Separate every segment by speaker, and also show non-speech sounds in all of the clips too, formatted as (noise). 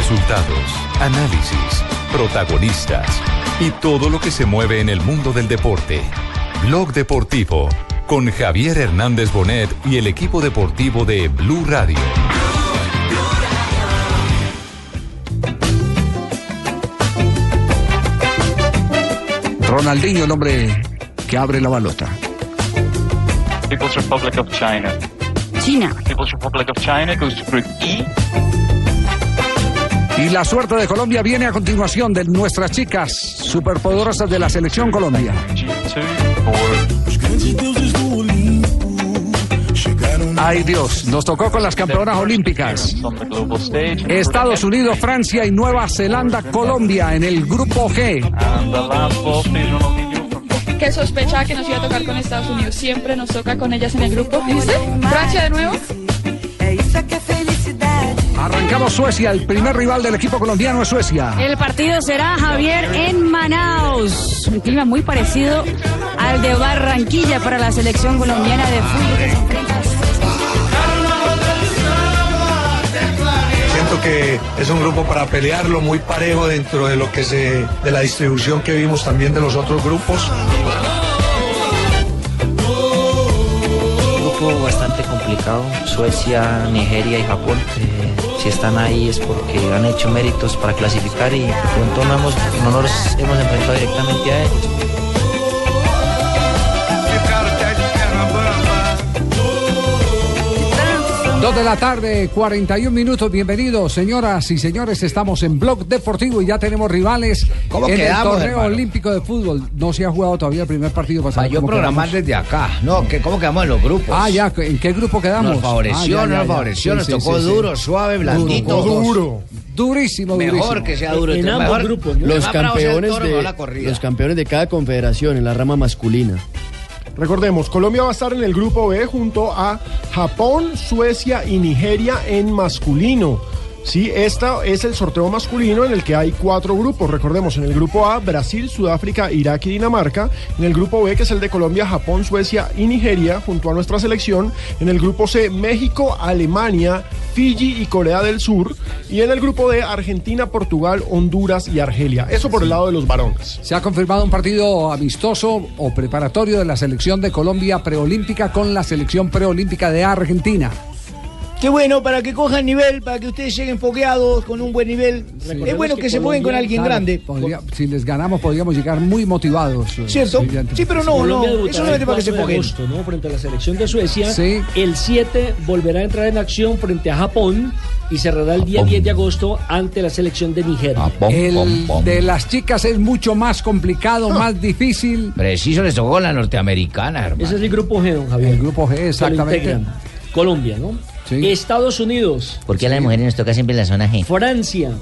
Speaker 1: Resultados, análisis, protagonistas y todo lo que se mueve en el mundo del deporte. Blog Deportivo con Javier Hernández Bonet y el equipo deportivo de Blue Radio.
Speaker 2: Ronaldinho, el hombre que abre la balota.
Speaker 3: People's Republic of China.
Speaker 4: China.
Speaker 3: People's Republic of China goes to Group E.
Speaker 2: Y la suerte de Colombia viene a continuación de nuestras chicas superpoderosas de la selección Colombia.
Speaker 3: G2 for
Speaker 2: Ay Dios, nos tocó con las campeonas olímpicas. Estados Unidos, Francia y Nueva Zelanda, Colombia en el grupo G.
Speaker 5: Que sospechaba que nos iba a tocar con Estados Unidos. Siempre nos toca con ellas en el grupo. ¿Dice? Francia de nuevo.
Speaker 2: Arrancamos Suecia, el primer rival del equipo colombiano es Suecia.
Speaker 4: El partido será Javier en Manaus. Un clima muy parecido al de Barranquilla para la selección colombiana de fútbol que
Speaker 6: Siento que es un grupo para pelearlo muy parejo dentro de lo que se de la distribución que vimos también de los otros grupos.
Speaker 7: grupo bastante complicado. Suecia, Nigeria y Japón. Eh, si están ahí es porque han hecho méritos para clasificar y de pronto no, hemos, no nos hemos enfrentado directamente a ellos.
Speaker 2: Dos de la tarde, 41 minutos. Bienvenidos, señoras y señores. Estamos en Blog Deportivo y ya tenemos rivales
Speaker 8: ¿Cómo
Speaker 2: en
Speaker 8: quedamos,
Speaker 2: el torneo
Speaker 8: hermano?
Speaker 2: olímpico de fútbol. No se ha jugado todavía el primer partido pasado.
Speaker 8: Para yo
Speaker 2: ¿Cómo
Speaker 8: programar
Speaker 2: quedamos?
Speaker 8: desde acá. No, que ¿cómo quedamos en los grupos?
Speaker 2: Ah, ya. ¿En qué grupo quedamos?
Speaker 8: Nos favoreció,
Speaker 2: Ah, ya,
Speaker 8: no
Speaker 2: ya,
Speaker 8: nos favoreció,
Speaker 2: Sí,
Speaker 8: nos
Speaker 2: sí,
Speaker 8: tocó
Speaker 2: sí, sí.
Speaker 8: duro, suave, blandito.
Speaker 2: Duro. Durísimo, durísimo.
Speaker 8: Mejor que sea duro.
Speaker 9: En
Speaker 8: mejor-
Speaker 9: ambos grupos, Los campeones,
Speaker 8: toro,
Speaker 9: de,
Speaker 8: no la corrida.
Speaker 9: los campeones de cada confederación en la rama masculina.
Speaker 10: Recordemos, Colombia va a estar en el grupo B junto a Japón, Suecia y Nigeria en masculino. Sí, este es el sorteo masculino en el que hay cuatro grupos. Recordemos, en el grupo A, Brasil, Sudáfrica, Irak y Dinamarca. En el grupo B, que es el de Colombia, Japón, Suecia y Nigeria, junto a nuestra selección. En el grupo C, México, Alemania, Fiji y Corea del Sur. Y en el grupo D, Argentina, Portugal, Honduras y Argelia. Eso por el lado de los varones.
Speaker 2: Se ha confirmado un partido amistoso o preparatorio de la selección de Colombia preolímpica con la selección preolímpica de Argentina.
Speaker 8: Qué bueno, para que cojan nivel, para que ustedes lleguen fogueados con un buen nivel. es bueno que, se jueguen con alguien
Speaker 2: Claro,
Speaker 8: grande.
Speaker 2: podría- si les ganamos, podríamos llegar muy motivados. eh,
Speaker 8: ¿Cierto? Sí, pero no, no. Eso
Speaker 9: debutará
Speaker 8: no es
Speaker 9: el
Speaker 8: para que se
Speaker 9: 4 de
Speaker 8: fogueen.
Speaker 9: agosto, ¿no? Frente a la selección de Suecia.
Speaker 2: Sí.
Speaker 9: El 7 volverá a entrar en acción frente a Japón y cerrará el día 10 de agosto ante la selección de Nigeria.
Speaker 2: El de las chicas es mucho más complicado, más difícil.
Speaker 8: Preciso les tocó la norteamericana, hermano.
Speaker 9: Ese es el grupo G, don Javier.
Speaker 2: El grupo G, exactamente.
Speaker 9: Colombia, ¿no?
Speaker 2: Sí.
Speaker 9: Estados Unidos,
Speaker 7: ¿Por qué a las mujeres nos toca siempre la zona G?
Speaker 9: Francia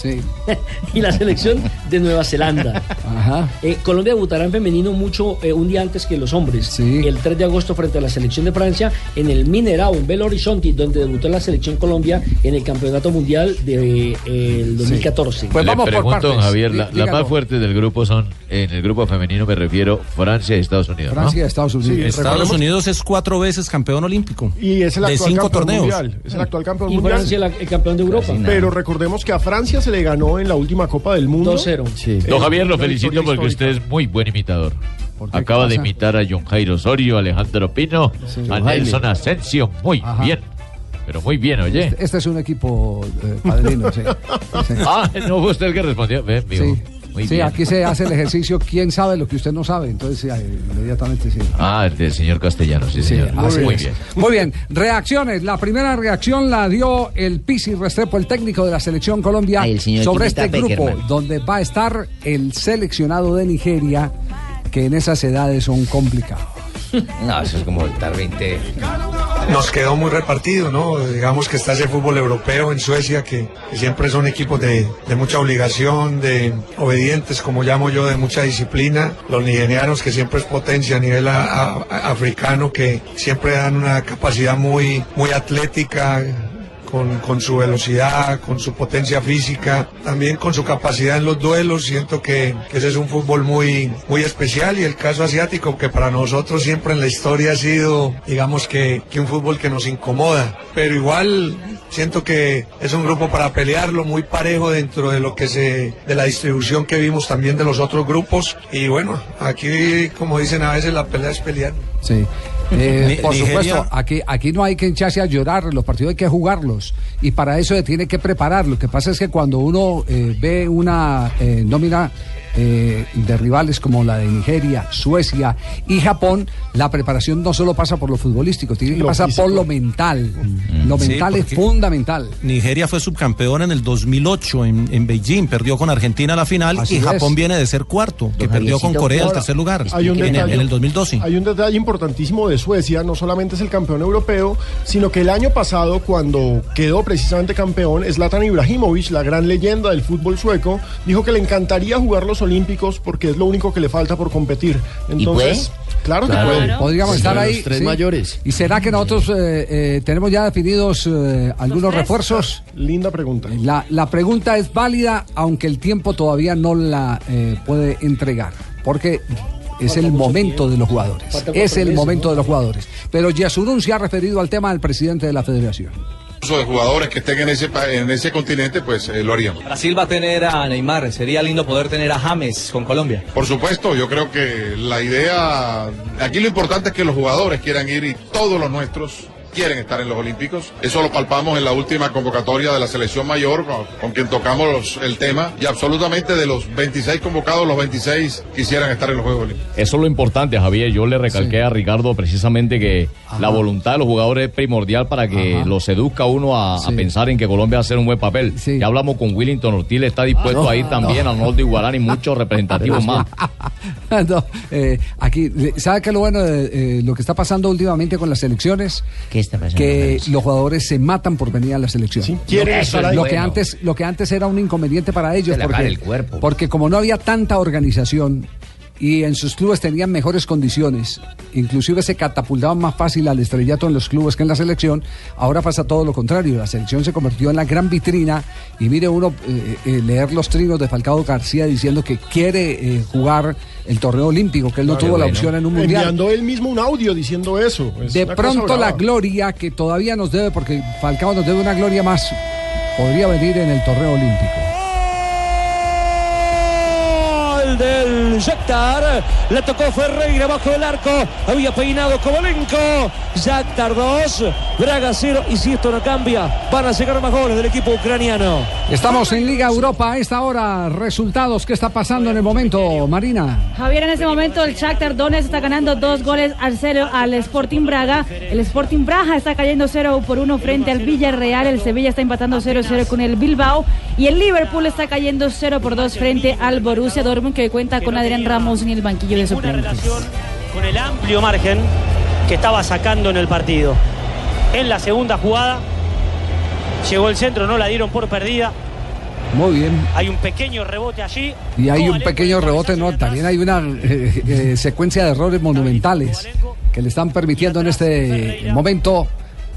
Speaker 2: Sí. (laughs)
Speaker 9: y la selección de Nueva Zelanda.
Speaker 2: Ajá.
Speaker 9: Eh, Colombia debutará en femenino mucho eh, un día antes que los hombres.
Speaker 2: Sí.
Speaker 9: El 3 de agosto frente a la selección de Francia en el Minerao, en Belo Horizonte, donde debutó la selección Colombia en el Campeonato Mundial del de, eh, el 2014.
Speaker 2: Pues
Speaker 11: Le
Speaker 2: vamos por
Speaker 11: pregunto,
Speaker 2: partes.
Speaker 11: don Javier, la- las
Speaker 2: dígalo.
Speaker 11: más fuertes del grupo son, en el grupo femenino me refiero, Francia y Estados Unidos.
Speaker 2: Francia y Estados Unidos.
Speaker 10: Sí,
Speaker 12: Estados
Speaker 10: recordemos-
Speaker 12: Unidos es cuatro veces campeón olímpico.
Speaker 10: Y es el
Speaker 12: De
Speaker 10: actual
Speaker 12: cinco
Speaker 10: campeón
Speaker 12: torneos.
Speaker 10: mundial. Es el actual campeón
Speaker 9: Y
Speaker 10: mundial.
Speaker 9: Francia la- el campeón de Europa.
Speaker 10: Pero recordemos que a Francia se le ganó en la última Copa del Mundo.
Speaker 9: 2-0. Sí.
Speaker 11: Don
Speaker 10: Eh,
Speaker 11: Javier, lo felicito porque usted es muy buen imitador. Acaba
Speaker 2: ¿Qué
Speaker 11: de imitar a John Jairo Osorio, Alejandro Pino, a
Speaker 9: Jaime.
Speaker 11: Nelson Asensio. Muy
Speaker 2: Ajá.
Speaker 11: bien. Pero muy bien, oye.
Speaker 2: Este, este es un equipo eh, padrino, sí. Sí. (laughs)
Speaker 11: Ah, no fue usted el que respondió. Ven, mijo.
Speaker 2: Sí.
Speaker 11: Muy
Speaker 2: Sí,
Speaker 11: bien.
Speaker 2: aquí se hace el ejercicio, quién sabe lo que usted no sabe, entonces inmediatamente sí.
Speaker 11: Ah, el del señor Castellano, sí,
Speaker 2: Sí,
Speaker 11: señor.
Speaker 2: así
Speaker 11: muy
Speaker 2: es.
Speaker 11: bien.
Speaker 2: Muy bien, reacciones. La primera reacción la dio el Pisi Restrepo, el técnico de la selección Colombia,
Speaker 7: Ay,
Speaker 2: sobre
Speaker 7: Chiquita
Speaker 2: este grupo, donde va a estar el seleccionado de Nigeria, que en esas edades son complicados.
Speaker 8: No, eso es como estar 20.
Speaker 6: Nos quedó muy repartido, ¿no? Digamos que está ese fútbol europeo en Suecia, que, siempre son equipos de, de mucha obligación, de obedientes, como llamo yo, de mucha disciplina. Los nigerianos, que siempre es potencia a nivel africano, que siempre dan una capacidad muy, muy atlética, con, con su velocidad, con su potencia física, también con su capacidad en los duelos. Siento que, ese es un fútbol muy, muy especial y el caso asiático que para nosotros siempre en la historia ha sido, digamos que, que un fútbol que nos incomoda. Pero igual Siento que es un grupo para pelearlo, muy parejo dentro de lo que se, de la distribución que vimos también de los otros grupos. Y bueno, aquí, como dicen a veces, la pelea es pelear.
Speaker 2: Sí. Eh, por
Speaker 6: Nigeria-
Speaker 2: supuesto, aquí, aquí no hay que echarse a llorar, los partidos hay que jugarlos y para eso se tiene que preparar. Lo que pasa es que cuando uno eh, ve una eh, nómina eh, de rivales como la de Nigeria, Suecia y Japón, la preparación no solo pasa por lo futbolístico, tiene que
Speaker 12: Lo
Speaker 2: pasar
Speaker 12: físico.
Speaker 2: por lo mental. Lo
Speaker 12: Sí,
Speaker 2: mental es fundamental.
Speaker 12: Nigeria fue subcampeón en el 2008 en, en Beijing, perdió con Argentina la final
Speaker 10: Así
Speaker 12: y
Speaker 10: es.
Speaker 12: Japón viene de ser cuarto, que perdió con Corea el
Speaker 10: ahora,
Speaker 12: tercer lugar
Speaker 10: Hay un,
Speaker 12: en,
Speaker 10: detalle,
Speaker 12: en el 2012.
Speaker 10: hay un detalle importantísimo de Suecia, no solamente es el campeón europeo, sino que el año pasado, cuando quedó precisamente campeón, Zlatan Ibrahimovic, la gran leyenda del fútbol sueco, dijo que le encantaría jugar los Olímpicos porque es lo único que le falta por competir. Entonces, claro que puede.
Speaker 2: Podríamos estar ahí.
Speaker 10: tres
Speaker 2: sí.
Speaker 10: mayores.
Speaker 2: ¿Y será que nosotros eh, eh, tenemos ya definidos eh, algunos refuerzos?
Speaker 10: Linda pregunta.
Speaker 2: La, la pregunta es válida, aunque el tiempo todavía no la eh, puede entregar, porque es el momento de los jugadores. Es el momento
Speaker 13: ¿no?
Speaker 2: de los jugadores. Pero Yasurún se ha referido al tema del presidente de la federación.
Speaker 14: De jugadores que estén en ese, en ese continente, pues eh, lo haríamos.
Speaker 15: Brasil va a tener a Neymar, sería lindo poder tener a James con Colombia.
Speaker 14: Por supuesto, yo creo que la idea, aquí lo importante es que los jugadores quieran ir y todos los nuestros quieren estar en los Olímpicos. Eso lo palpamos en la última convocatoria de la selección mayor, con, con quien tocamos los- el tema, y absolutamente de los 26 convocados, los 26 quisieran estar en los Juegos Olímpicos.
Speaker 16: Eso es lo importante, Javier. Yo le recalqué a Ricardo precisamente que la voluntad de los jugadores es primordial para que los seduzca uno a, a pensar en que Colombia va a hacer un buen papel. Ya hablamos con Willington Ortiz, está dispuesto
Speaker 2: No,
Speaker 16: a ir también
Speaker 2: no.
Speaker 16: al norte de Iguarán y muchos (laughs) representativos más. (laughs)
Speaker 2: No, eh, aquí, ¿sabe qué es lo bueno de eh, lo que está pasando últimamente con las elecciones?
Speaker 17: ¿Qué pasando?
Speaker 2: Que los jugadores se matan por venir a la selección. lo, que
Speaker 17: Bueno.
Speaker 2: antes, lo que antes era un inconveniente para ellos,
Speaker 17: el cuerpo.
Speaker 2: porque como no había tanta organización y en sus clubes tenían mejores condiciones, inclusive se catapultaban más fácil al estrellato en los clubes que en la selección, ahora pasa todo lo contrario, la selección se convirtió en la gran vitrina y mire uno eh, eh, leer los trinos de Falcao García diciendo que quiere eh, jugar el torneo olímpico, que él no
Speaker 10: Claro,
Speaker 2: tuvo la opción en un mundial.
Speaker 10: Enviando él mismo un audio diciendo eso. Es
Speaker 2: De pronto la gloria que todavía nos debe, porque Falcao nos debe una gloria más, podría venir en el torneo olímpico.
Speaker 13: Gol del Shakhtar. Le tocó Ferreira bajo el arco. Había peinado Kovalenko. Shakhtar 2. Braga 0. Y si esto no cambia, van a llegar más goles del equipo ucraniano.
Speaker 2: Estamos en Liga Europa a esta hora. Resultados, ¿qué está pasando en el momento, Marina?
Speaker 4: Javier, en este momento el Shakhtar Donetsk está ganando dos goles al cero al Sporting Braga. El Sporting Braga está cayendo 0 por 1 frente al Villarreal. El Sevilla está empatando 0-0 con el Bilbao. Y el Liverpool está cayendo 0 por 2 frente al Borussia Dortmund que cuenta con Adrián Ramos en el banquillo de suplentes.
Speaker 18: con el amplio margen que estaba sacando en el partido. En la segunda jugada llegó el centro, no la dieron por perdida.
Speaker 2: Muy bien.
Speaker 18: Hay un pequeño rebote allí.
Speaker 2: Y hay un pequeño rebote, ¿no? También hay una eh, eh, secuencia de errores monumentales que le están permitiendo en este momento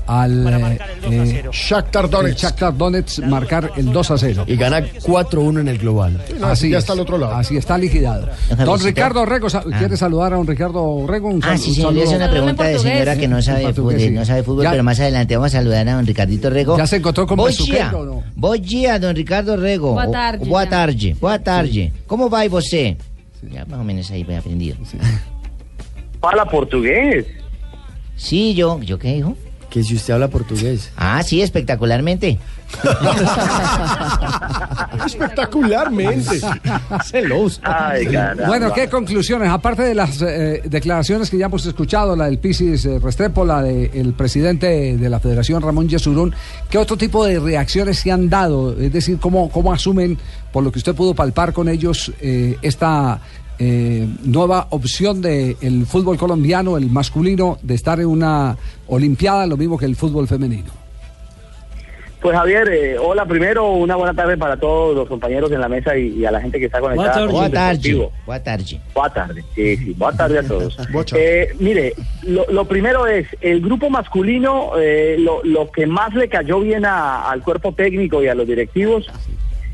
Speaker 2: al eh,
Speaker 10: Shakhtar Donetsk.
Speaker 2: el Shakhtar Donetsk marcar el 2 a 0.
Speaker 19: Y gana 4-1 en el global.
Speaker 2: Así
Speaker 10: ya
Speaker 2: es,
Speaker 10: está al otro lado.
Speaker 2: Así está liquidado. Don. Ricardo Rego, sa- ¿quiere saludar a don Ricardo Rego? Un
Speaker 17: Ah, sí, hace
Speaker 2: saludo.
Speaker 17: una pregunta de señora que no sabe fútbol,
Speaker 2: sí.
Speaker 17: no sabe fútbol,
Speaker 2: Ya-
Speaker 17: pero más adelante vamos a saludar a don Ricardito Rego.
Speaker 2: ¿Ya se encontró con
Speaker 17: dia.
Speaker 2: o no?
Speaker 17: Dia, don Ricardo Rego.
Speaker 4: Boa tarde,
Speaker 17: Boa tarde. Boa tarde. ¿Cómo va y você? Ya más o menos ahí voy aprendido.
Speaker 20: Habla portugués.
Speaker 17: Sí, yo, ¿yo qué dijo?
Speaker 19: Que si usted habla portugués.
Speaker 17: Ah, sí, espectacularmente. (laughs)
Speaker 10: Espectacularmente.
Speaker 19: Celoso.
Speaker 20: Ay, caramba.
Speaker 2: Bueno, ¿qué conclusiones? Aparte de las eh, declaraciones que ya hemos escuchado, la del Pisis eh, Restrepo, la del presidente de la Federación, Ramón Yesurún, ¿qué otro tipo de reacciones se han dado? Es decir, ¿cómo, cómo asumen, por lo que usted pudo palpar con ellos, eh, esta eh, nueva opción del fútbol colombiano, el masculino, de estar en una Olimpiada, lo mismo que el fútbol femenino?
Speaker 20: Pues Javier, eh, hola primero, una buena tarde para todos los compañeros en la mesa y, y a la gente que está conectada. con
Speaker 17: Boa
Speaker 20: el
Speaker 17: tarde.
Speaker 20: Deportivo.
Speaker 17: Boa tarde.
Speaker 20: Boa tarde, sí, sí, boa tarde a todos. (laughs) Eh, mire, lo, lo primero es, el grupo masculino, eh, lo, lo que más le cayó bien a- al cuerpo técnico y a los directivos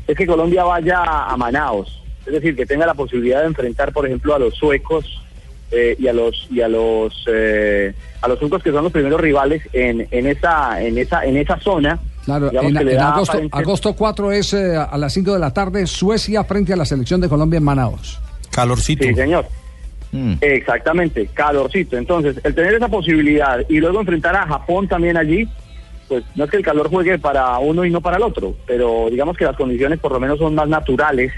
Speaker 20: es que Colombia vaya a Manaos, es decir, que tenga la posibilidad de enfrentar, por ejemplo, a los suecos eh, y a los y a los eh, a los turcos que son los primeros rivales en, en esa en esa en esa zona
Speaker 2: Claro, en, agosto,
Speaker 20: aparente-
Speaker 2: agosto 4 es eh, a las 5 de la tarde Suecia frente a la selección de Colombia en Manaos.
Speaker 12: Calorcito.
Speaker 20: Sí, señor. Exactamente, calorcito. Entonces, el tener esa posibilidad y luego enfrentar a Japón también allí, pues no es que el calor juegue para uno y no para el otro, pero digamos que las condiciones por lo menos son más naturales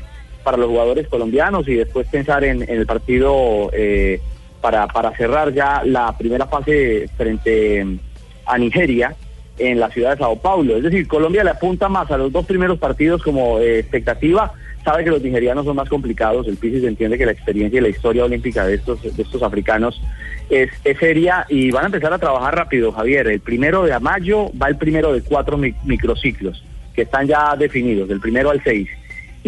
Speaker 20: para los jugadores colombianos y después pensar en, el partido eh, para, para cerrar ya la primera fase frente a Nigeria en la ciudad de Sao Paulo. Es decir, Colombia le apunta más a los dos primeros partidos como eh, expectativa. Sabe que los nigerianos son más complicados. El Pisis entiende que la experiencia y la historia olímpica de estos, de estos africanos es, es seria y van a empezar a trabajar rápido, Javier. El primero de mayo va el primero de cuatro mi- microciclos que están ya definidos, del primero al seis.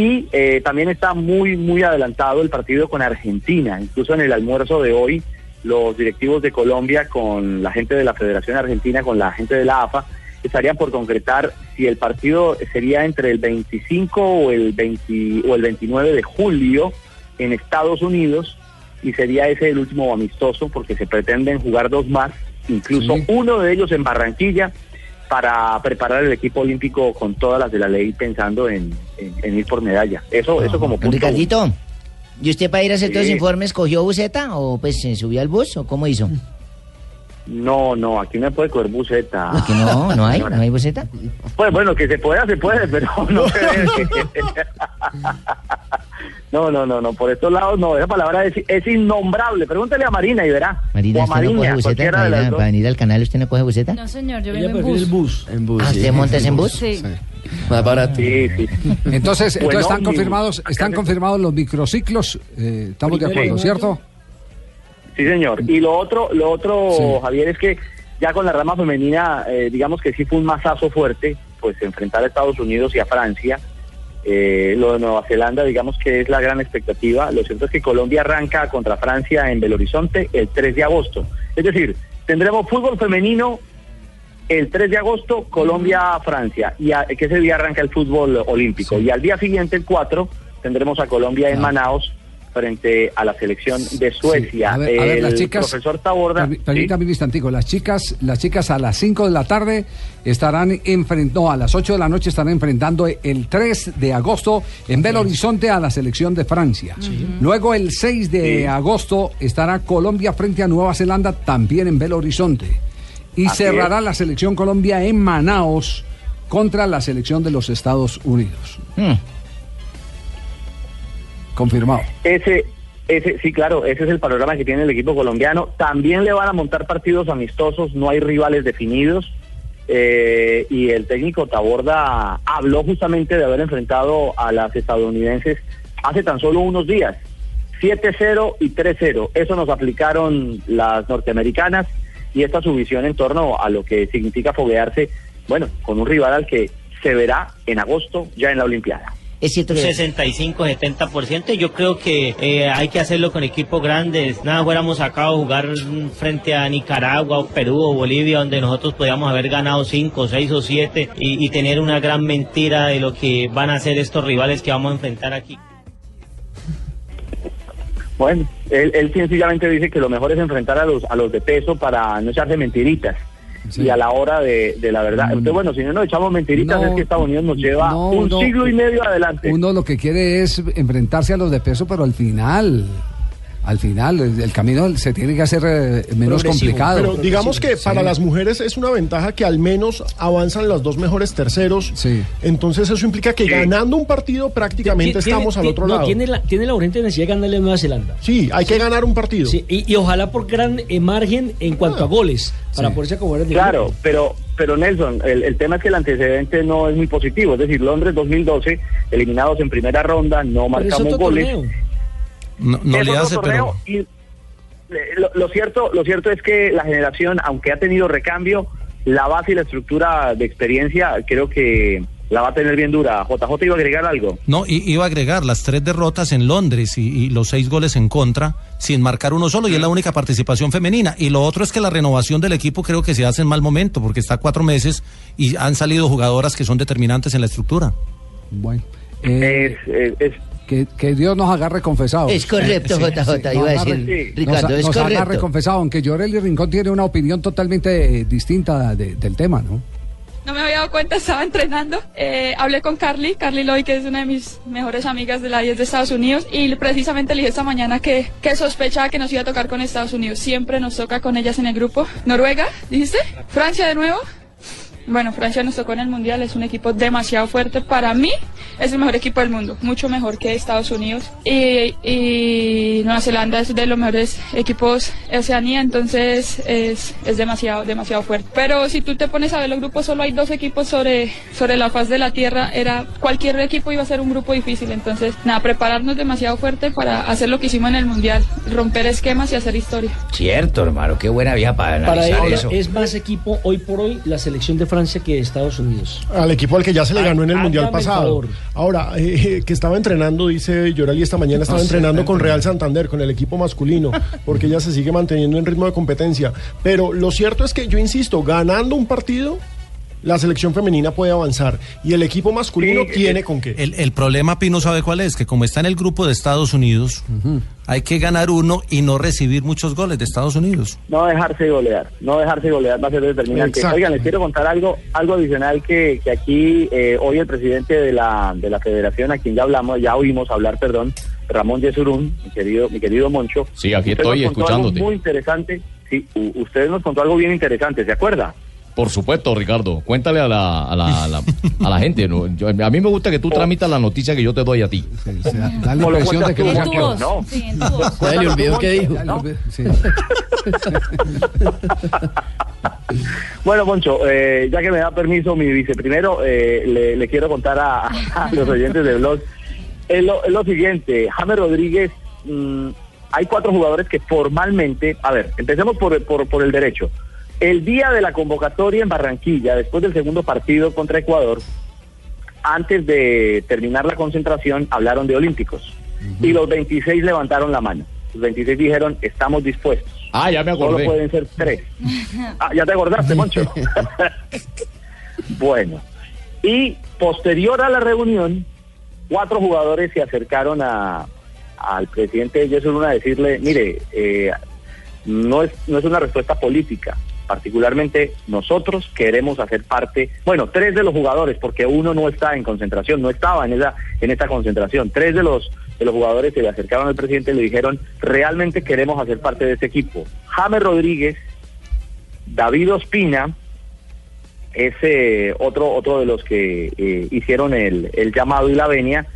Speaker 20: Y eh, también está muy, muy adelantado el partido con Argentina. Incluso en el almuerzo de hoy, los directivos de Colombia con la gente de la Federación Argentina, con la gente de la AFA, estarían por concretar si el partido sería entre el 25 o el, 20 o el 29 de julio en Estados Unidos y sería ese el último amistoso porque se pretenden jugar dos más, incluso uno de ellos en Barranquilla para preparar el equipo olímpico con todas las de la ley pensando en, en- en ir por medalla. Eso, eso como punto
Speaker 17: Ricardito, ¿y usted para ir a hacer todos los
Speaker 20: Sí.
Speaker 17: informes cogió buseta o pues se subió al bus o cómo hizo?
Speaker 20: No, no, aquí no puede coger buceta.
Speaker 17: Que no, no hay, no hay buseta.
Speaker 20: Pues bueno, que se pueda, se puede, pero (laughs) no se. (laughs) No, no, no, no, por estos lados no, esa palabra es, es innombrable. Pregúntale a Marina y verá.
Speaker 17: Marina,
Speaker 20: o a
Speaker 17: ¿usted no coge
Speaker 20: cualquiera de
Speaker 17: para, venir al canal? ¿Usted no coge buseta?
Speaker 4: No, señor, yo vengo en bus.
Speaker 9: el bus.
Speaker 19: En bus.
Speaker 17: Ah,
Speaker 19: sí.
Speaker 17: ¿usted monta en bus?
Speaker 4: Sí.
Speaker 19: Más barato.
Speaker 20: Sí, sí.
Speaker 2: Entonces, entonces
Speaker 20: Bueno,
Speaker 2: están confirmados, están confirmados los microciclos. eh, estamos de acuerdo, ¿cierto?
Speaker 20: Sí, señor. Y lo otro, lo otro,
Speaker 2: Sí.
Speaker 20: Javier, es que ya con la rama femenina, eh, digamos que sí fue un masazo fuerte, pues enfrentar a Estados Unidos y a Francia. Eh, lo de Nueva Zelanda, digamos que es la gran expectativa. Lo cierto es que Colombia arranca contra Francia en Belo Horizonte el 3 de agosto. Es decir, tendremos fútbol femenino el 3 de agosto, Colombia-Francia, y a- que ese día arranca el fútbol olímpico. Y al día siguiente, el 4, tendremos a Colombia en Manaos frente a la selección de Suecia.
Speaker 2: A ver, a ver,
Speaker 20: el
Speaker 2: las chicas.
Speaker 20: profesor Taborda.
Speaker 2: permí- Permítame un instantico. Las chicas, las chicas a las 5 de la tarde estarán enfrentando, no, a las 8 de la noche estarán enfrentando el 3 de agosto en Belo Horizonte a la selección de Francia. Luego el 6 de
Speaker 20: Sí.
Speaker 2: agosto estará Colombia frente a Nueva Zelanda también en Belo Horizonte. Y
Speaker 20: Así
Speaker 2: cerrará
Speaker 20: es.
Speaker 2: la selección Colombia en Manaos contra la selección de los Estados Unidos.
Speaker 17: Hmm.
Speaker 2: Confirmado.
Speaker 20: Ese, ese, sí, claro, ese es el panorama que tiene el equipo colombiano. También le van a montar partidos amistosos, no hay rivales definidos. eh, y el técnico Taborda habló justamente de haber enfrentado a las estadounidenses hace tan solo unos días. 7-0 y 3-0. Eso nos aplicaron las norteamericanas y esta es su visión en torno a lo que significa foguearse, bueno, con un rival al que se verá en agosto ya en la Olimpiada.
Speaker 17: Es cierto que...
Speaker 18: 65-70%. Yo creo que eh, hay que hacerlo con equipos grandes. Nada, fuéramos acá a jugar frente a Nicaragua, o Perú o Bolivia, donde nosotros podíamos haber ganado 5, 6 o 7 y, y tener una gran mentira de lo que van a hacer estos rivales que vamos a enfrentar aquí.
Speaker 20: Bueno, él, él sencillamente dice que lo mejor es enfrentar a los a los de peso para no echarse mentiritas. Y a la hora de, de la verdad. Entonces, bueno, si no nos echamos mentiritas
Speaker 2: No,
Speaker 20: es que Estados Unidos nos lleva
Speaker 2: no,
Speaker 20: un
Speaker 2: no.
Speaker 20: siglo y medio adelante.
Speaker 2: Uno lo que quiere es enfrentarse a los de peso, pero al final, al final, el, el camino se tiene que hacer eh, menos complicado.
Speaker 10: Pero digamos que
Speaker 2: Sí.
Speaker 10: para las mujeres es una ventaja que al menos avanzan los dos mejores terceros. Entonces eso implica que ganando un partido prácticamente
Speaker 9: Tiene-
Speaker 10: estamos al otro
Speaker 9: no,
Speaker 10: lado.
Speaker 9: Tiene la, tiene la urgente necesidad de ganarle a Nueva Zelanda.
Speaker 10: Sí, hay que ganar un partido.
Speaker 9: Sí, y, y ojalá por gran eh, margen en cuanto a goles, para
Speaker 20: Sí.
Speaker 9: poderse acomodar en el
Speaker 20: Claro,
Speaker 9: grupo.
Speaker 20: pero pero Nelson, el, el tema es que el antecedente no es muy positivo. Es decir, Londres 2012, eliminados en primera ronda, no
Speaker 9: Pero
Speaker 20: marcamos goles.
Speaker 9: torneo.
Speaker 12: No, no le hace,
Speaker 20: torneo
Speaker 12: pero...
Speaker 20: y, eh, lo, lo cierto, lo cierto es que la generación, aunque ha tenido recambio, la base y la estructura de experiencia creo que la va a tener bien dura. JJ iba a agregar algo.
Speaker 12: No, iba a agregar las tres derrotas en Londres y, y los seis goles en contra, sin marcar uno solo, y es la única participación femenina. Y lo otro es que la renovación del equipo creo que se hace en mal momento, porque está cuatro meses y han salido jugadoras que son determinantes en la estructura.
Speaker 2: Bueno. eh,
Speaker 20: es, es-
Speaker 2: que, que Dios nos agarre confesados.
Speaker 17: Es correcto, JJ, iba a decir
Speaker 2: agarre-
Speaker 17: Ricardo,
Speaker 2: nos,
Speaker 17: es
Speaker 2: nos agarre confesado, aunque Llorel y Rincón tiene una opinión totalmente eh, distinta de- del tema, ¿no?
Speaker 5: No me había dado cuenta, estaba entrenando. Eh, hablé con Carly, Carly Lloyd, que es una de mis mejores amigas de la 10 de Estados Unidos, y precisamente le dije esta mañana que, que sospechaba que nos iba a tocar con Estados Unidos. Siempre nos toca con ellas en el grupo. Noruega, dijiste. Francia de nuevo. Bueno, Francia nos tocó en el Mundial, es un equipo demasiado fuerte. Para mí es el mejor equipo del mundo, mucho mejor que Estados Unidos. Y, y Nueva Zelanda es de los mejores equipos de Oceanía, entonces es, es demasiado, demasiado fuerte. Pero si tú te pones a ver los grupos, solo hay dos equipos sobre, sobre la faz de la Tierra. Era, cualquier equipo iba a ser un grupo difícil, entonces nada, prepararnos demasiado fuerte para hacer lo que hicimos en el Mundial, romper esquemas y hacer historia.
Speaker 17: Cierto, hermano, qué buena vieja para
Speaker 9: Para
Speaker 17: analizar eso.
Speaker 9: es más equipo hoy por hoy la selección de Francia que Estados Unidos.
Speaker 10: Al equipo al que ya se le ganó en el Mundial pasado. Ahora, eh, que estaba entrenando, dice Yorali esta mañana, estaba
Speaker 9: sé,
Speaker 10: entrenando con. Real Santander, con el equipo masculino, porque ella se sigue manteniendo en ritmo de competencia. Pero lo cierto es que yo insisto, ganando un partido, la selección femenina puede avanzar. Y el equipo masculino tiene con qué.
Speaker 12: El, el problema, Pino, ¿sabe cuál es? Que como está en el grupo de Estados Unidos, hay que ganar uno y no recibir muchos goles de Estados Unidos.
Speaker 20: No dejarse golear, no dejarse golear va a ser determinante.
Speaker 12: Exacto.
Speaker 20: Oigan, les quiero contar algo, algo adicional que, que aquí eh, hoy el presidente de la, de la federación, a quien ya hablamos, ya oímos hablar, perdón, Ramón Yesurún, mi querido, mi querido Moncho.
Speaker 16: Sí, aquí estoy
Speaker 20: nos contó algo
Speaker 16: escuchándote.
Speaker 20: Muy interesante, sí, u- usted nos contó algo bien interesante, ¿se acuerda?
Speaker 16: Por supuesto, Ricardo. Cuéntale a la, a la, a la, a la gente. ¿no? Yo- a mí me gusta que tú tramitas la noticia que yo te doy a ti.
Speaker 2: Da la
Speaker 20: O lo
Speaker 2: impresión de que
Speaker 20: cuentas
Speaker 2: lo saqueó.
Speaker 20: ¿no?
Speaker 4: Sí, en tu voz.
Speaker 19: Ya le olvidó qué dijo.
Speaker 2: Olvidó, sí. (laughs)
Speaker 20: Bueno, Moncho, eh, ya que me da permiso mi viceprimero, eh, le, le quiero contar a, a los oyentes de blog. Es lo, es lo siguiente, James Rodríguez, mm, hay cuatro jugadores que formalmente, a ver, empecemos por, por, por el derecho. El día de la convocatoria en Barranquilla, después del segundo partido contra Ecuador, antes de terminar la concentración, hablaron de olímpicos. Y los 26 levantaron la mano. Los 26 dijeron, estamos dispuestos.
Speaker 16: Ah, ya me
Speaker 20: Solo
Speaker 16: acordé.
Speaker 20: pueden ser tres. (laughs) Ah, ya te acordaste, Moncho. (laughs) (laughs) bueno, y posterior a la reunión, cuatro jugadores se acercaron a, al presidente Jesús Luna a decirle, mire, eh, no, es, no es una respuesta política, particularmente nosotros queremos hacer parte, bueno, tres de los jugadores, porque uno no está en concentración, no estaba en esa, en esta concentración, tres de los de los jugadores se le acercaron al presidente y le dijeron, realmente queremos hacer parte de este equipo. James Rodríguez, David Ospina, es otro, otro de los que eh, hicieron el, el llamado y la venia,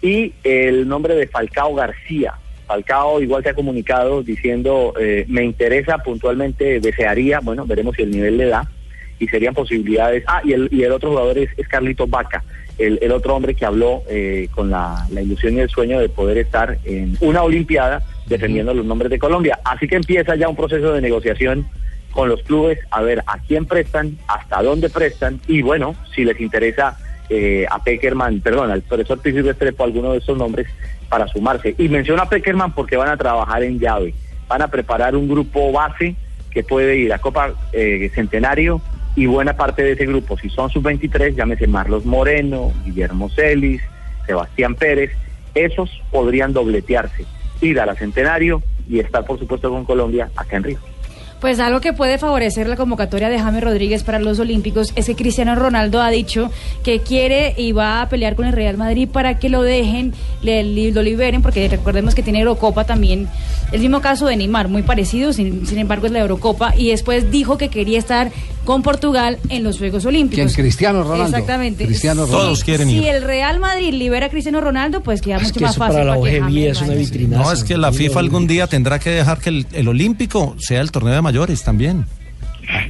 Speaker 20: y el nombre de Falcao García. Falcao igual se ha comunicado diciendo, eh, me interesa puntualmente, desearía, bueno, veremos si el nivel le da, y serían posibilidades. Ah, y el, y el otro jugador es, es Carlitos Vaca, el, el otro hombre que habló eh, con la, la ilusión y el sueño de poder estar en una Olimpiada defendiendo los nombres de Colombia. Así que empieza ya un proceso de negociación con los clubes a ver a quién prestan, hasta dónde prestan y bueno, si les interesa eh, a Peckerman, perdón, al profesor Pisis Restrepo, alguno de estos nombres para sumarse. Y menciona a Peckerman porque van a trabajar en llave, van a preparar un grupo base que puede ir a Copa eh, Centenario y buena parte de ese grupo, si son sub-23, llámese Marlos Moreno, Guillermo Celis, Sebastián Pérez, esos podrían dobletearse, ir a la Centenario y estar por supuesto con Colombia acá en Río.
Speaker 4: Pues algo que puede favorecer la convocatoria de James Rodríguez para los Olímpicos es que Cristiano Ronaldo ha dicho que quiere y va a pelear con el Real Madrid para que lo dejen, le, lo liberen, porque recordemos que tiene Eurocopa también. El mismo caso de Neymar, muy parecido, sin, sin embargo es la Eurocopa, y después dijo que quería estar con Portugal en los Juegos Olímpicos.
Speaker 2: ¿Quién? Cristiano Ronaldo.
Speaker 4: Exactamente.
Speaker 2: Cristiano
Speaker 4: Si-
Speaker 2: Ronaldo. Todos quieren
Speaker 4: Si
Speaker 2: ir.
Speaker 4: el Real Madrid libera a Cristiano Ronaldo, pues queda mucho más fácil que James vaya.
Speaker 12: No, es que la FIFA algún día tendrá que dejar que el, el olímpico sea el torneo de mayores también.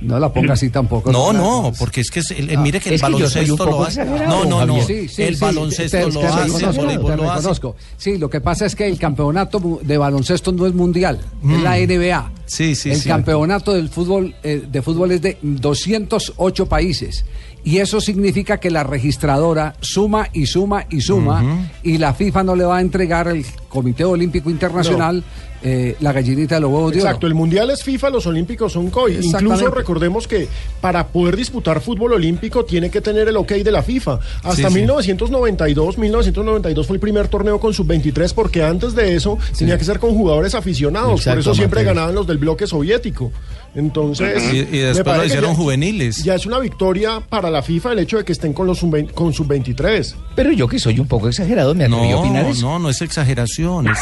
Speaker 2: No la ponga así tampoco.
Speaker 12: No, no, porque es que es- el- el- mire que el
Speaker 2: Es que
Speaker 12: baloncesto lo hace. No, no, no.
Speaker 2: Javier. Sí, sí,
Speaker 12: el
Speaker 2: sí,
Speaker 12: baloncesto
Speaker 2: te-
Speaker 12: lo
Speaker 2: te
Speaker 12: hace, el
Speaker 2: reconozco,
Speaker 12: voleibol
Speaker 2: te
Speaker 12: lo hace.
Speaker 2: reconozco. Sí, lo que pasa es que el campeonato de baloncesto no es mundial, es la NBA.
Speaker 12: Mm. Sí, sí,
Speaker 2: el campeonato del fútbol eh, de fútbol es de 208 países y eso significa que la registradora suma y suma y suma y la FIFA no le va a entregar al Comité Olímpico Internacional eh, la gallinita de los huevos de oro.
Speaker 10: Exacto, el mundial es FIFA, los olímpicos son COI. Incluso recordemos que para poder disputar fútbol olímpico tiene que tener el ok de la FIFA. Hasta
Speaker 12: Sí, sí.
Speaker 10: 1992, 1992 fue el primer torneo con sub-23 porque antes de eso tenía que ser con jugadores aficionados. Por eso siempre ganaban los del bloque soviético. Entonces,
Speaker 12: Y- después lo hicieron
Speaker 10: ya-
Speaker 12: juveniles.
Speaker 10: Ya es una victoria para la FIFA el hecho de que estén con los sub- con sub-23.
Speaker 17: Pero yo que soy un poco exagerado, me atreví a
Speaker 12: No,
Speaker 17: opinar eso.
Speaker 12: no, no es exageración, es,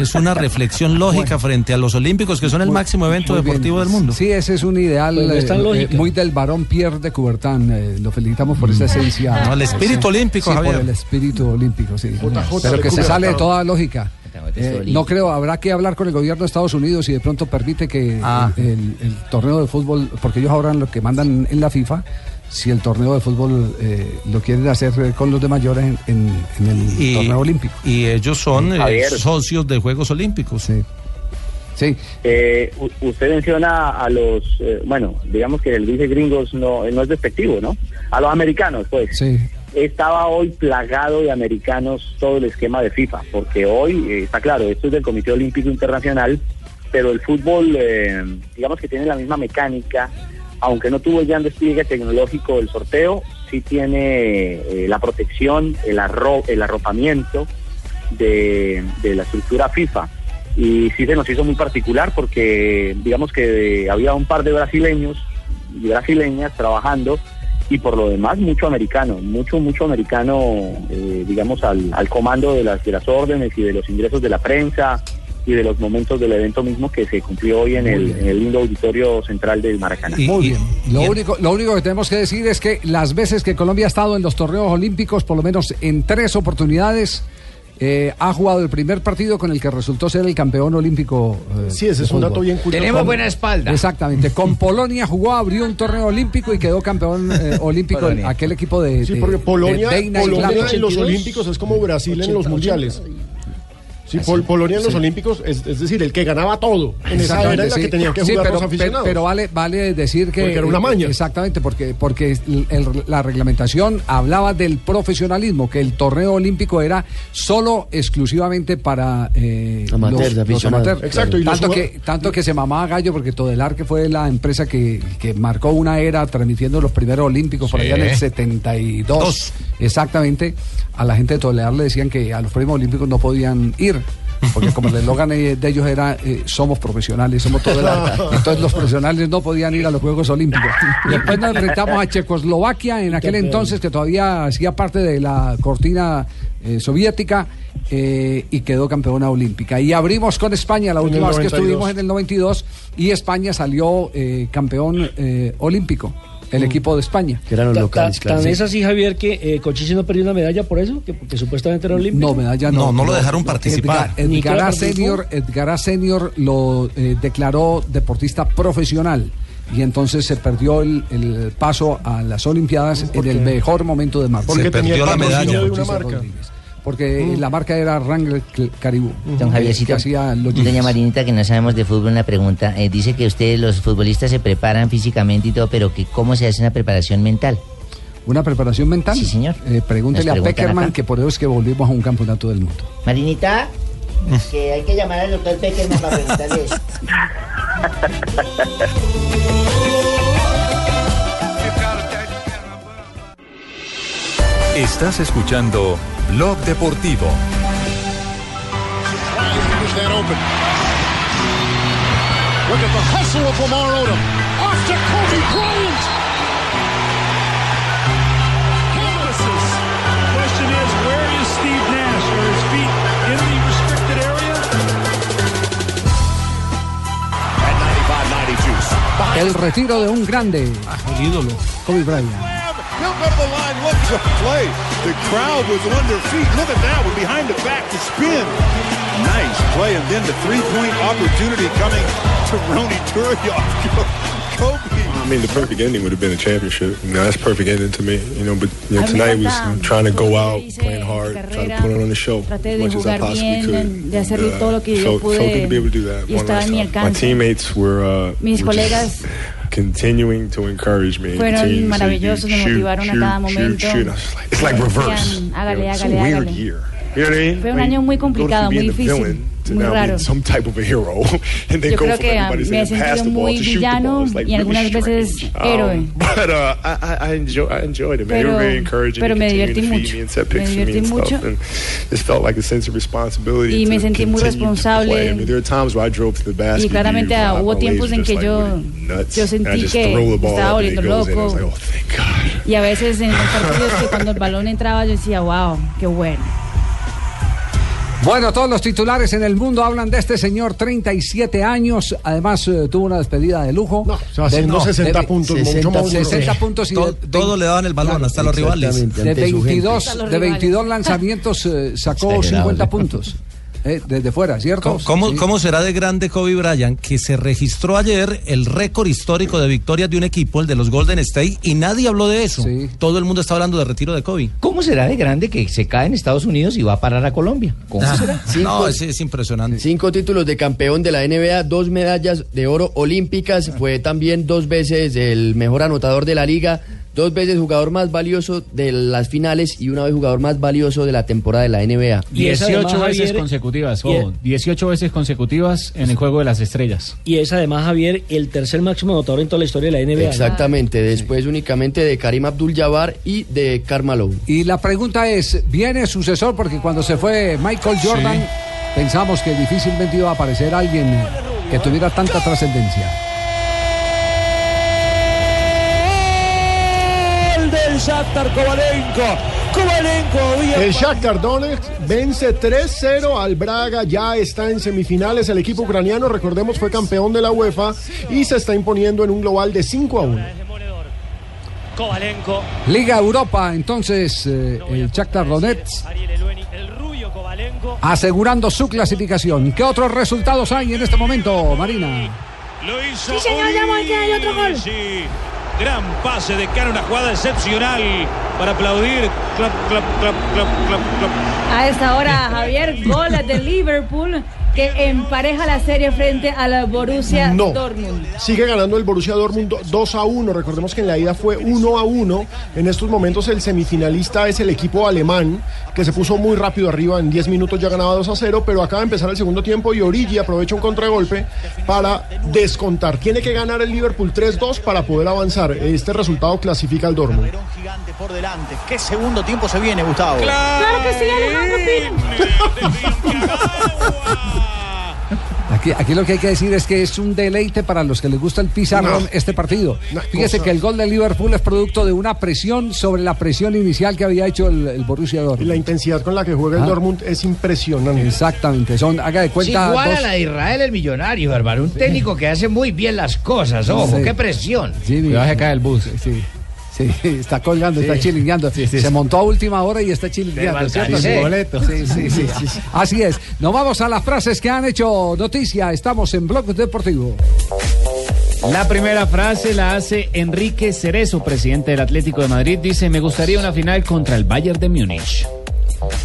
Speaker 12: es una reflexión lógica frente a los Olímpicos, que son el máximo evento
Speaker 2: bien.
Speaker 12: deportivo del mundo.
Speaker 2: Sí, ese es un ideal
Speaker 12: Pues
Speaker 2: eh, eh, muy del varón Pierre de Coubertin. eh, lo felicitamos por esa esencia.
Speaker 12: No, el espíritu olímpico,
Speaker 2: sí, por el espíritu olímpico, sí.
Speaker 10: JJ
Speaker 2: Pero que se sale de toda lógica. Eh, no creo, habrá que hablar con el gobierno de Estados Unidos y de pronto permite que
Speaker 12: Ah.
Speaker 2: el, el torneo de fútbol, porque ellos ahora lo que mandan en la FIFA, si el torneo de fútbol eh, lo quieren hacer eh, con los de mayores en, en- en el
Speaker 12: Y,
Speaker 2: torneo olímpico.
Speaker 12: y ellos son eh, socios de Juegos Olímpicos.
Speaker 2: Sí. Sí.
Speaker 20: Eh, usted menciona a los, eh, bueno, digamos que el dice gringos no, no es despectivo, ¿no? A los americanos, pues.
Speaker 2: Sí.
Speaker 20: Estaba hoy plagado de americanos todo el esquema de FIFA, porque hoy, eh, está claro, esto es del Comité Olímpico Internacional, pero el fútbol, eh, digamos que tiene la misma mecánica, aunque no tuvo ya un despliegue tecnológico del sorteo, sí tiene eh, la protección, el, arro el arropamiento de, de la estructura FIFA. Y sí se nos hizo muy particular porque digamos que había un par de brasileños y brasileñas trabajando y por lo demás mucho americano, mucho, mucho americano, eh, digamos, al, al comando de las, de las órdenes y de los ingresos de la prensa y de los momentos del evento mismo que se cumplió hoy en el, en el lindo auditorio central del Maracaná.
Speaker 2: Muy bien. Lo único, lo único que tenemos que decir es que las veces que Colombia ha estado en los torneos olímpicos, por lo menos en tres oportunidades, eh, ha jugado el primer partido con el que resultó ser el campeón olímpico. eh,
Speaker 10: Sí, ese es un dato bien curioso.
Speaker 17: Tenemos
Speaker 10: Con-
Speaker 17: buena espalda.
Speaker 2: Exactamente. Con (laughs) Polonia jugó, abrió un torneo olímpico y quedó campeón eh, (laughs) olímpico
Speaker 17: Polonia.
Speaker 2: aquel equipo de.
Speaker 10: Sí,
Speaker 2: de-
Speaker 10: porque Polonia,
Speaker 2: de
Speaker 10: Polonia en los Olímpicos es como Brasil en los Mundiales. Sí, Pol- Polonia en los
Speaker 2: Sí.
Speaker 10: Olímpicos, es, es decir, el que ganaba todo. En esa era en la que tenían que
Speaker 2: Sí,
Speaker 10: jugar
Speaker 2: pero,
Speaker 10: los aficionados.
Speaker 2: pero- vale, vale decir que.
Speaker 10: Porque era una maña.
Speaker 2: Exactamente, porque, porque el- el- la reglamentación hablaba del profesionalismo, que el torneo olímpico era solo exclusivamente para eh,
Speaker 19: Amateurs,
Speaker 2: los, los amateurs.
Speaker 10: Exacto, y los
Speaker 2: tanto,
Speaker 10: jugad-
Speaker 2: que, tanto que se mamaba gallo, porque Todelar, que fue la empresa que, que marcó una era transmitiendo los primeros olímpicos por allá en el 72.
Speaker 12: Dos.
Speaker 2: Exactamente. A la gente de Todelar le decían que a los premios olímpicos no podían ir. Porque como el eslogan de ellos era eh, somos profesionales, somos Todelar. (laughs) Entonces los profesionales no podían ir a los Juegos Olímpicos. Después nos enfrentamos a Checoslovaquia en aquel entonces que todavía hacía parte de la cortina eh, soviética eh, y quedó campeona olímpica. Y abrimos con España la última vez que
Speaker 10: 92.
Speaker 2: estuvimos en el 92 y España salió campeón olímpico, el equipo de España.
Speaker 19: Que eran los
Speaker 9: Ta-
Speaker 19: locales,
Speaker 9: ta-
Speaker 19: claro.
Speaker 9: Tan
Speaker 19: Sí.
Speaker 9: es así, Javier, que eh, Cochise no perdió una medalla por eso, que porque supuestamente era olímpico.
Speaker 2: No, medalla no.
Speaker 12: No, no lo dejaron participar.
Speaker 2: Edgar,
Speaker 9: participó.
Speaker 2: Senior, Edgará Senior lo eh, declaró deportista profesional y entonces se perdió el, el paso a las Olimpiadas en el mejor momento de marzo.
Speaker 10: Porque
Speaker 12: Se
Speaker 10: tenía
Speaker 12: perdió la medalla.
Speaker 10: de una
Speaker 2: Bautista
Speaker 10: marca.
Speaker 2: Rodríguez. Porque la marca era Wrangler Caribou.
Speaker 17: Don Javiercito,
Speaker 2: que hacía los
Speaker 17: doña. Marinita, que no sabemos de fútbol, una pregunta. Eh, dice que ustedes, los futbolistas, se preparan físicamente y todo, pero que ¿cómo se hace una preparación mental?
Speaker 2: Una preparación mental.
Speaker 17: Sí, señor.
Speaker 2: Eh, pregúntele a Peckerman
Speaker 17: acá.
Speaker 2: que por eso es que volvimos a un campeonato del mundo.
Speaker 17: Marinita, que hay que llamar al doctor Peckerman para preguntarle eso.
Speaker 1: Estás escuchando Blog Deportivo.
Speaker 21: that open. Look at the hustle of Lamar Odom. Off to Kobe Bryant.
Speaker 22: Campuses. Question is, where is Steve Nash? Are his feet in the restricted area?
Speaker 21: At 95 90 juice.
Speaker 2: El retiro de un grande.
Speaker 12: El ídolo.
Speaker 2: Kobe Bryant.
Speaker 21: He'll go to the line. Look at the play. The crowd was on their feet. Look at that one behind the back to spin. Nice play. And then the three-point opportunity coming to Ronnie Turioff. (laughs) Kobe.
Speaker 23: I mean, the perfect ending would have been a championship. You know, that's perfect ending to me. You know, but you know,
Speaker 4: A mí me
Speaker 23: tonight was
Speaker 4: encanta
Speaker 23: trying to go out, playing hard, trying to put it on the show as much as I possibly could.
Speaker 4: de hacer
Speaker 23: And, uh,
Speaker 4: todo lo que yo
Speaker 23: felt, felt good to be able to do that one last time. My teammates were, uh, were just
Speaker 4: colegas
Speaker 23: continuing to encourage me.
Speaker 4: Fueron maravillosos, me motivaron a cada momento.
Speaker 23: It's like reverse.
Speaker 4: Hágale, hágale, hágale. Fue un año muy complicado, muy difícil. Muy raro.
Speaker 21: being some type of a hero, (laughs) and then
Speaker 4: Yo
Speaker 21: go
Speaker 4: creo que
Speaker 21: everybody
Speaker 4: me he sentido
Speaker 21: the ball
Speaker 4: muy
Speaker 21: to shoot the
Speaker 4: villano
Speaker 21: like
Speaker 4: y
Speaker 21: really
Speaker 4: algunas veces
Speaker 21: strange.
Speaker 4: héroe.
Speaker 21: Um, (laughs) but uh, I, I, enjoy, I enjoyed it,
Speaker 4: Pero-
Speaker 21: were very encouraging.
Speaker 4: pero me divertí mucho.
Speaker 21: me
Speaker 4: divertí
Speaker 21: and
Speaker 4: mucho.
Speaker 21: stuff. And just felt like a sense of responsibility
Speaker 4: Y me sentí muy responsable.
Speaker 21: play. I mean, there were times where I drove to the basket.
Speaker 4: Y claramente hubo tiempos en que yo,
Speaker 21: really
Speaker 4: yo sentí que
Speaker 21: throw the ball
Speaker 4: estaba volviendo loco.
Speaker 21: oh.
Speaker 4: Y a veces en los partidos que cuando el balón entraba yo decía, wow, qué bueno.
Speaker 2: Bueno, todos los titulares en el mundo hablan de este señor, 37 años. Además, eh, tuvo una despedida de lujo. No,
Speaker 10: sea, haciendo 60 puntos, mucho más
Speaker 2: 60 puntos y
Speaker 12: Todo-
Speaker 2: de-
Speaker 12: todo le daban el balón, hasta los rivales.
Speaker 2: De
Speaker 12: Ante su gente.
Speaker 2: 22,
Speaker 12: Hasta los
Speaker 2: de
Speaker 12: rivales.
Speaker 2: 22 lanzamientos eh, sacó
Speaker 12: Exagerado,
Speaker 2: 50
Speaker 12: sí.
Speaker 2: puntos. (laughs) eh, desde fuera, ¿cierto?
Speaker 12: ¿Cómo,
Speaker 2: Sí.
Speaker 12: será de grande Kobe Bryant que se registró ayer el récord histórico de victorias de un equipo, el de los Golden State, y nadie habló de eso? Todo el mundo está hablando de retiro de Kobe.
Speaker 17: ¿Cómo será de grande que se cae en Estados Unidos y va a parar a Colombia? ¿Cómo
Speaker 12: Ah,
Speaker 17: será?
Speaker 12: no, es, es impresionante.
Speaker 19: Cinco títulos de campeón de la NBA, dos medallas de oro olímpicas, fue también dos veces el mejor anotador de la liga, dos veces jugador más valioso de las finales y una vez jugador más valioso de la temporada de la NBA.
Speaker 24: 18 veces consecutivas, ojo, 18 veces consecutivas en el juego de las estrellas.
Speaker 9: Y es además, Javier, el tercer máximo anotador en toda la historia de la NBA.
Speaker 19: Exactamente, después únicamente de Karim Abdul-Jabbar y de Carmelo.
Speaker 2: Y la pregunta es, ¿viene sucesor? Porque cuando se fue Michael Jordan, pensamos que difícilmente iba a aparecer alguien que tuviera tanta trascendencia.
Speaker 13: El Shakhtar Kovalenko. Kovalenko había
Speaker 10: El Shakhtar Donetsk vence 3-0 al Braga, ya está en semifinales. El equipo ucraniano, recordemos, fue campeón de la UEFA y se está imponiendo en un global de 5 a 1.
Speaker 24: Kovalenko.
Speaker 2: Liga Europa, entonces eh, el Shakhtar Donetsk asegurando su clasificación. ¿Qué otros resultados hay en este momento, Marina?
Speaker 22: Lo hizo.
Speaker 4: Sí, señor, ya voy, que hay otro gol.
Speaker 22: Sí. Gran pase de cara, una jugada excepcional para aplaudir. Clap, clap, clap.
Speaker 4: A esta hora, Javier, gol de Liverpool que empareja la serie frente a la Borussia
Speaker 10: No.
Speaker 4: Dortmund.
Speaker 10: Sigue ganando el Borussia Dortmund 2 a 1. Recordemos que en la ida fue 1 a 1. En estos momentos el semifinalista es el equipo alemán, que se puso muy rápido arriba. En 10 minutos ya ganaba 2 a 0, pero acaba de empezar el segundo tiempo y Origi aprovecha un contragolpe para descontar. Tiene que ganar el Liverpool 3-2 para poder avanzar. Este resultado clasifica al Dortmund.
Speaker 25: Gigante por delante. ¿Qué segundo tiempo se viene, Gustavo?
Speaker 4: Claro que sí, Alejandro Pino. (laughs)
Speaker 2: Aquí, aquí lo que hay que decir es que es un deleite para los que les gusta el pizarrón
Speaker 10: No.
Speaker 2: este partido. Fíjese
Speaker 10: cosa-
Speaker 2: que el gol de Liverpool es producto de una presión sobre la presión inicial que había hecho el, el Borussia Dortmund.
Speaker 10: La intensidad con la que juega el
Speaker 2: Ah.
Speaker 10: Dortmund es impresionante.
Speaker 2: Exactamente, son, haga de
Speaker 26: Sí,
Speaker 2: cuenta.
Speaker 26: igual
Speaker 2: dos-
Speaker 26: a la de Israel el millonario, hermano. Un técnico que hace muy bien las cosas. Ojo,
Speaker 2: Sí.
Speaker 26: qué presión. Cuidado, se cae
Speaker 2: el bus. Sí. Sí, (laughs) está colgando, está chilingueando.
Speaker 26: Sí, sí,
Speaker 2: Se
Speaker 26: sí.
Speaker 2: montó a última hora y está chilinguando.
Speaker 26: Se
Speaker 2: ¿cierto?
Speaker 26: boleto.
Speaker 2: Sí, sí, sí. Así es. Nos vamos a las frases que han hecho noticia. Estamos en Blog Deportivo.
Speaker 24: La primera frase la hace Enrique Cerezo, presidente del Atlético de Madrid. Dice, me gustaría una final contra el Bayern de Múnich.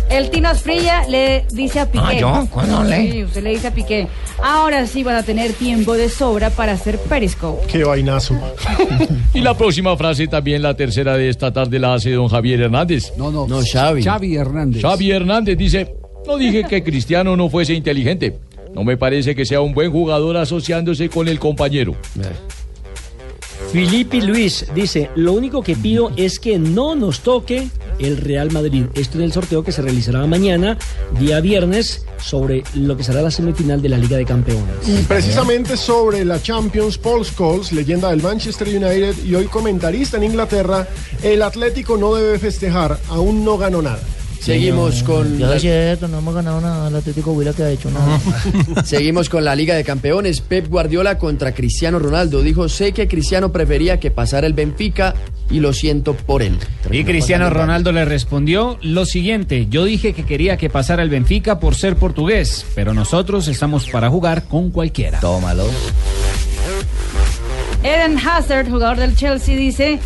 Speaker 4: El Tino Asprilla le dice a Piqué.
Speaker 26: Ah, ¿yo? ¿Cuándo le?
Speaker 4: Sí, usted le dice a Piqué. Ahora sí van a tener tiempo de sobra para hacer Periscope.
Speaker 10: Qué vainazo. (laughs)
Speaker 16: Y la próxima frase, también la tercera de esta tarde, la hace don Javier Hernández.
Speaker 2: No, no.
Speaker 19: No, Xavi.
Speaker 2: Xavi Hernández.
Speaker 16: Xavi Hernández dice, no dije que Cristiano no fuese inteligente. No me parece que sea un buen jugador asociándose con el compañero.
Speaker 9: Filipe Luis dice, lo único que pido es que no nos toque el Real Madrid. Esto en el sorteo que se realizará mañana, día viernes, sobre lo que será la semifinal de la Liga de Campeones.
Speaker 10: Y precisamente sobre la Champions, Paul Scholes, leyenda del Manchester United y hoy comentarista en Inglaterra, el Atlético no debe festejar, aún no ganó nada.
Speaker 19: Seguimos con
Speaker 17: Yo
Speaker 19: la-
Speaker 17: es cierto, no hemos ganado nada. El Atlético Huila que ha hecho nada. (laughs)
Speaker 19: Seguimos con la Liga de Campeones. Pep Guardiola contra Cristiano Ronaldo. Dijo, sé que Cristiano prefería que pasara el Benfica y lo siento por él.
Speaker 24: Y Cristiano Ronaldo le respondió lo siguiente, yo dije que quería que pasara el Benfica por ser portugués, pero nosotros estamos para jugar con cualquiera.
Speaker 17: Tómalo.
Speaker 4: Eden Hazard, jugador del Chelsea, dice,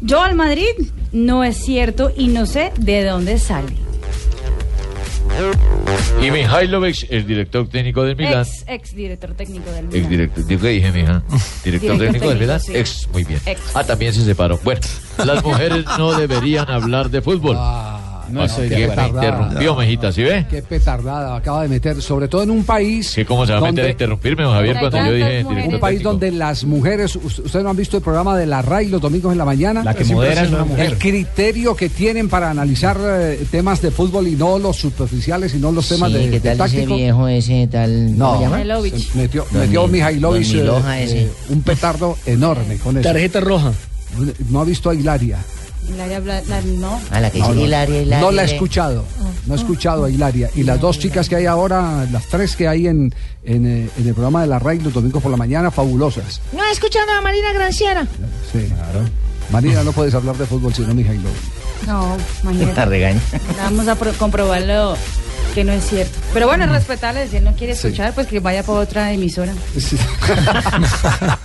Speaker 4: yo al Madrid no es cierto y no sé de dónde sale.
Speaker 11: Y Mihailovic, el director técnico del Milán.
Speaker 4: Ex, ex director técnico del
Speaker 11: Ex
Speaker 4: Milan.
Speaker 11: director, ¿qué dije, mija? (laughs) Director
Speaker 4: Director
Speaker 11: técnico del
Speaker 4: sí.
Speaker 11: Ex, muy bien.
Speaker 4: Ex.
Speaker 11: Ah, también se separó. Bueno, las mujeres no deberían hablar de fútbol.
Speaker 2: No estoy de
Speaker 16: que me
Speaker 2: acuerdo.
Speaker 16: interrumpió, mejita, ¿sí ve?
Speaker 2: Qué petardada acaba de meter, sobre todo en un país.
Speaker 16: Sí, ¿cómo se va a meter a interrumpirme, don Javier, cuando yo dije
Speaker 2: Un país donde las mujeres, us- ustedes no han visto el programa de la RAI los domingos en la mañana.
Speaker 24: La que modera es una mujer.
Speaker 2: El criterio que tienen para analizar eh, temas de fútbol y no los superficiales y no los temas
Speaker 17: Sí,
Speaker 2: de,
Speaker 17: ¿qué
Speaker 2: de
Speaker 17: ese
Speaker 2: táctico.
Speaker 17: viejo ese tal?
Speaker 2: No, metió,
Speaker 17: Don
Speaker 2: metió
Speaker 17: Mi-
Speaker 2: Mihailovic
Speaker 17: Don
Speaker 2: eh,
Speaker 17: Miloja ese.
Speaker 2: eh, un petardo enorme con eso.
Speaker 9: Tarjeta roja.
Speaker 2: No ha visto a Hilaria.
Speaker 4: Hilaria Bla- la- no.
Speaker 17: Ah, la que
Speaker 2: No,
Speaker 17: dice
Speaker 2: no,
Speaker 17: Hilaria, Hilaria.
Speaker 2: no la he escuchado. No he escuchado a Hilaria. Y las dos chicas que hay ahora, las tres que hay en, en, eh, en el programa de la RAI los domingos por la mañana, fabulosas.
Speaker 17: No he escuchado a Marina Granciera.
Speaker 2: Sí. Marina, no puedes hablar de fútbol sino Mihailovic.
Speaker 4: No, imagínate.
Speaker 17: regaña.
Speaker 4: Vamos a pro- comprobarlo que no es cierto. Pero bueno, es respetable, si él no quiere
Speaker 2: Sí.
Speaker 4: escuchar, pues que vaya por otra emisora. (laughs)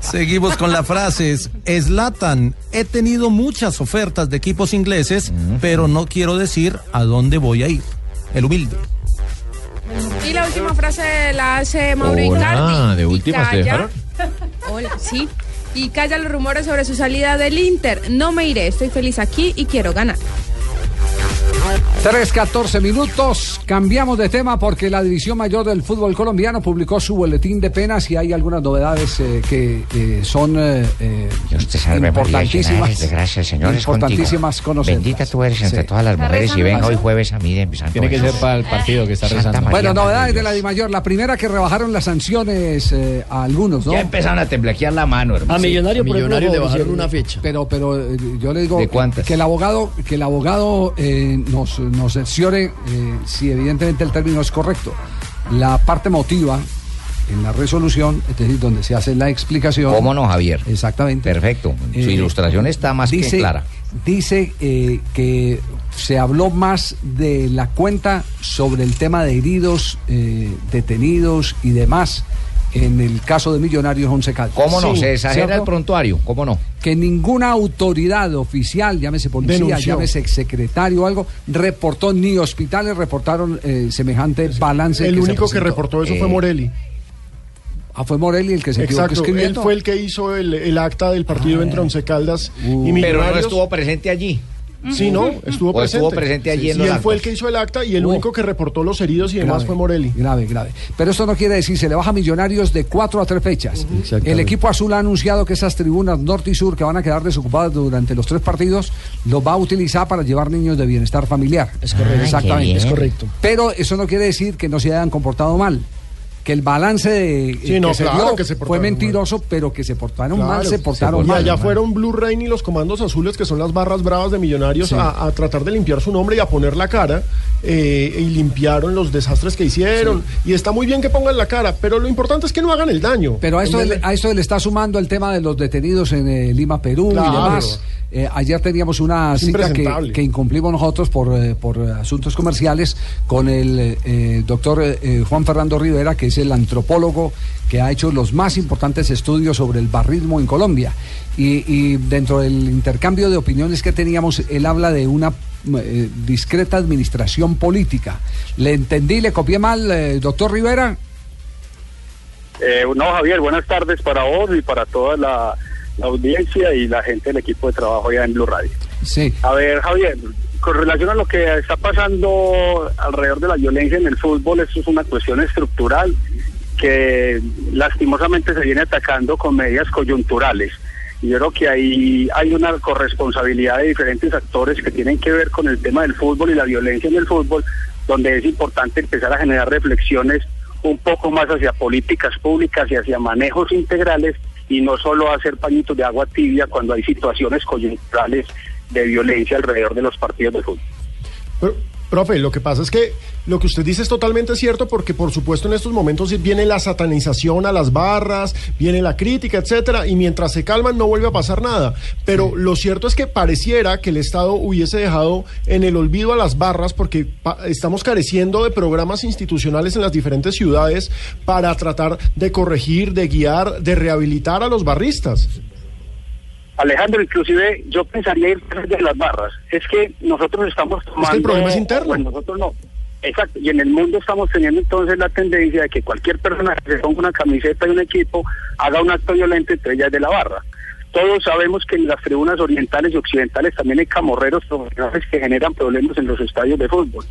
Speaker 12: Seguimos con las frases. Slatan, he tenido muchas ofertas de equipos ingleses, pero no quiero decir a dónde voy a ir. El humilde.
Speaker 27: Y la última frase la hace Mauro
Speaker 16: Hola,
Speaker 27: Icardi.
Speaker 16: de últimas te dejaron. (laughs)
Speaker 27: Hola, sí. Y calla los rumores sobre su salida del Inter. No me iré, estoy feliz aquí y quiero ganar.
Speaker 2: 3, 14 minutos. Cambiamos de tema porque la División Mayor del Fútbol Colombiano publicó su boletín de penas y hay algunas novedades eh, que eh, son eh, eh,
Speaker 17: salve
Speaker 2: importantísimas.
Speaker 17: eres de gracia, Señor, es
Speaker 2: importantísimas conocer.
Speaker 17: Bendita tú eres entre
Speaker 2: Sí.
Speaker 17: todas las mujeres y venga hoy jueves a mí de Santo
Speaker 24: Tiene que ser para el partido que está
Speaker 17: Santa
Speaker 24: rezando.
Speaker 17: María,
Speaker 2: Bueno, novedades de la Dimayor. La primera que rebajaron las sanciones eh, a algunos, ¿no?
Speaker 26: Ya empezaron a temblequear la mano, hermano.
Speaker 9: A Millonario, por ejemplo,
Speaker 19: Millonario le bajaron una fecha.
Speaker 2: Pero, pero yo le digo que el abogado, que el abogado eh, nos, nos cerciore eh, si evidentemente el término es correcto. La parte motiva en la resolución, es decir, donde se hace la explicación.
Speaker 26: ¿Cómo no, Javier?
Speaker 2: Exactamente.
Speaker 26: Perfecto. Su
Speaker 2: Eh,
Speaker 26: ilustración está más
Speaker 2: dice,
Speaker 26: que clara.
Speaker 2: Dice eh, que se habló más de la cuenta sobre el tema de heridos, eh, detenidos y demás en el caso de Millonarios Once Caldas.
Speaker 26: ¿Cómo no?
Speaker 2: Sí,
Speaker 26: Se exagera
Speaker 2: ¿cierto?
Speaker 26: el prontuario. ¿Cómo no?
Speaker 2: que ninguna autoridad oficial, llámese policía,
Speaker 10: Denunció.
Speaker 2: llámese exsecretario o algo, reportó, ni hospitales reportaron eh, semejante balance.
Speaker 10: El único que reportó eso fue
Speaker 2: Eh,
Speaker 10: Morelli.
Speaker 2: Ah, fue Morelli el que se equivocó
Speaker 10: Exacto, él
Speaker 2: escribiendo.
Speaker 10: fue el que hizo el, el acta del partido
Speaker 2: Ah,
Speaker 10: entre Once Caldas y
Speaker 26: Pero no
Speaker 10: Millonarios.
Speaker 26: estuvo presente allí.
Speaker 10: Sí, no, estuvo presente.
Speaker 26: estuvo presente allí en
Speaker 10: y
Speaker 26: los
Speaker 10: él fue el que hizo el acta y el
Speaker 2: Oh.
Speaker 10: único que reportó los heridos y demás fue Morelli.
Speaker 2: Grave, grave. Pero esto no quiere decir, se le baja a Millonarios de cuatro a tres fechas. El equipo azul ha anunciado que esas tribunas norte y sur que van a quedar desocupadas durante los tres partidos, los va a utilizar para llevar niños de bienestar familiar.
Speaker 9: Es correcto.
Speaker 17: Ah,
Speaker 2: Exactamente.
Speaker 9: Es correcto.
Speaker 2: Pero eso no quiere decir que no se hayan comportado mal. Que el balance de,
Speaker 10: Sí,
Speaker 2: que
Speaker 10: no,
Speaker 2: se
Speaker 10: claro
Speaker 2: dio
Speaker 10: que se
Speaker 2: fue mentiroso, pero que se portaron mal, se portaron
Speaker 10: y
Speaker 2: mal.
Speaker 10: allá fueron Blue Rain y los comandos azules, que son las barras bravas de Millonarios,
Speaker 2: Sí.
Speaker 10: a, a tratar de limpiar su nombre y a poner la cara. eh, y limpiaron los desastres que hicieron. Y está muy bien que pongan la cara, pero lo importante es que no hagan el daño.
Speaker 2: Pero a esto, a esto le está sumando el tema de los detenidos en eh, Lima, Perú y demás. Eh, ayer teníamos una
Speaker 10: Es
Speaker 2: cita que, que incumplimos nosotros por, eh, por asuntos comerciales con el doctor Juan Fernando Rivera, que es el antropólogo que ha hecho los más importantes estudios sobre el barrismo en Colombia. Y, y dentro del intercambio de opiniones que teníamos, él habla de una eh, discreta administración política. ¿Le entendí, le copié mal, eh, doctor Rivera?
Speaker 28: Eh, no, Javier, buenas tardes para vos y para toda la, la audiencia y la gente del equipo de trabajo allá en Blue Radio.
Speaker 2: Sí.
Speaker 28: A ver, Javier, con relación a lo que está pasando alrededor de la violencia en el fútbol, esto es una cuestión estructural que lastimosamente se viene atacando con medidas coyunturales. Y yo creo que ahí hay una corresponsabilidad de diferentes actores que tienen que ver con el tema del fútbol y la violencia en el fútbol, donde es importante empezar a generar reflexiones un poco más hacia políticas públicas y hacia manejos integrales y no solo hacer pañitos de agua tibia cuando hay situaciones coyunturales de violencia alrededor de los partidos de fútbol.
Speaker 10: Pero, profe, lo que pasa es que lo que usted dice es totalmente cierto porque por supuesto en estos momentos viene la satanización a las barras, viene la crítica, etcétera, y mientras se calman no vuelve a pasar nada. Pero lo cierto es que pareciera que el Estado hubiese dejado en el olvido a las barras porque estamos careciendo de programas institucionales en las diferentes ciudades para tratar de corregir, de guiar, de rehabilitar a los barristas.
Speaker 28: Alejandro, inclusive yo pensaría ir de las barras. Es que nosotros estamos tomando...
Speaker 10: el problema es interno.
Speaker 28: Bueno, nosotros no. Exacto. Y en el mundo estamos teniendo entonces la tendencia de que cualquier persona que se ponga una camiseta de un equipo haga un acto violento, entonces ya es de la barra. Todos sabemos que en las tribunas orientales y occidentales también hay camorreros profesionales que generan problemas en los estadios de fútbol.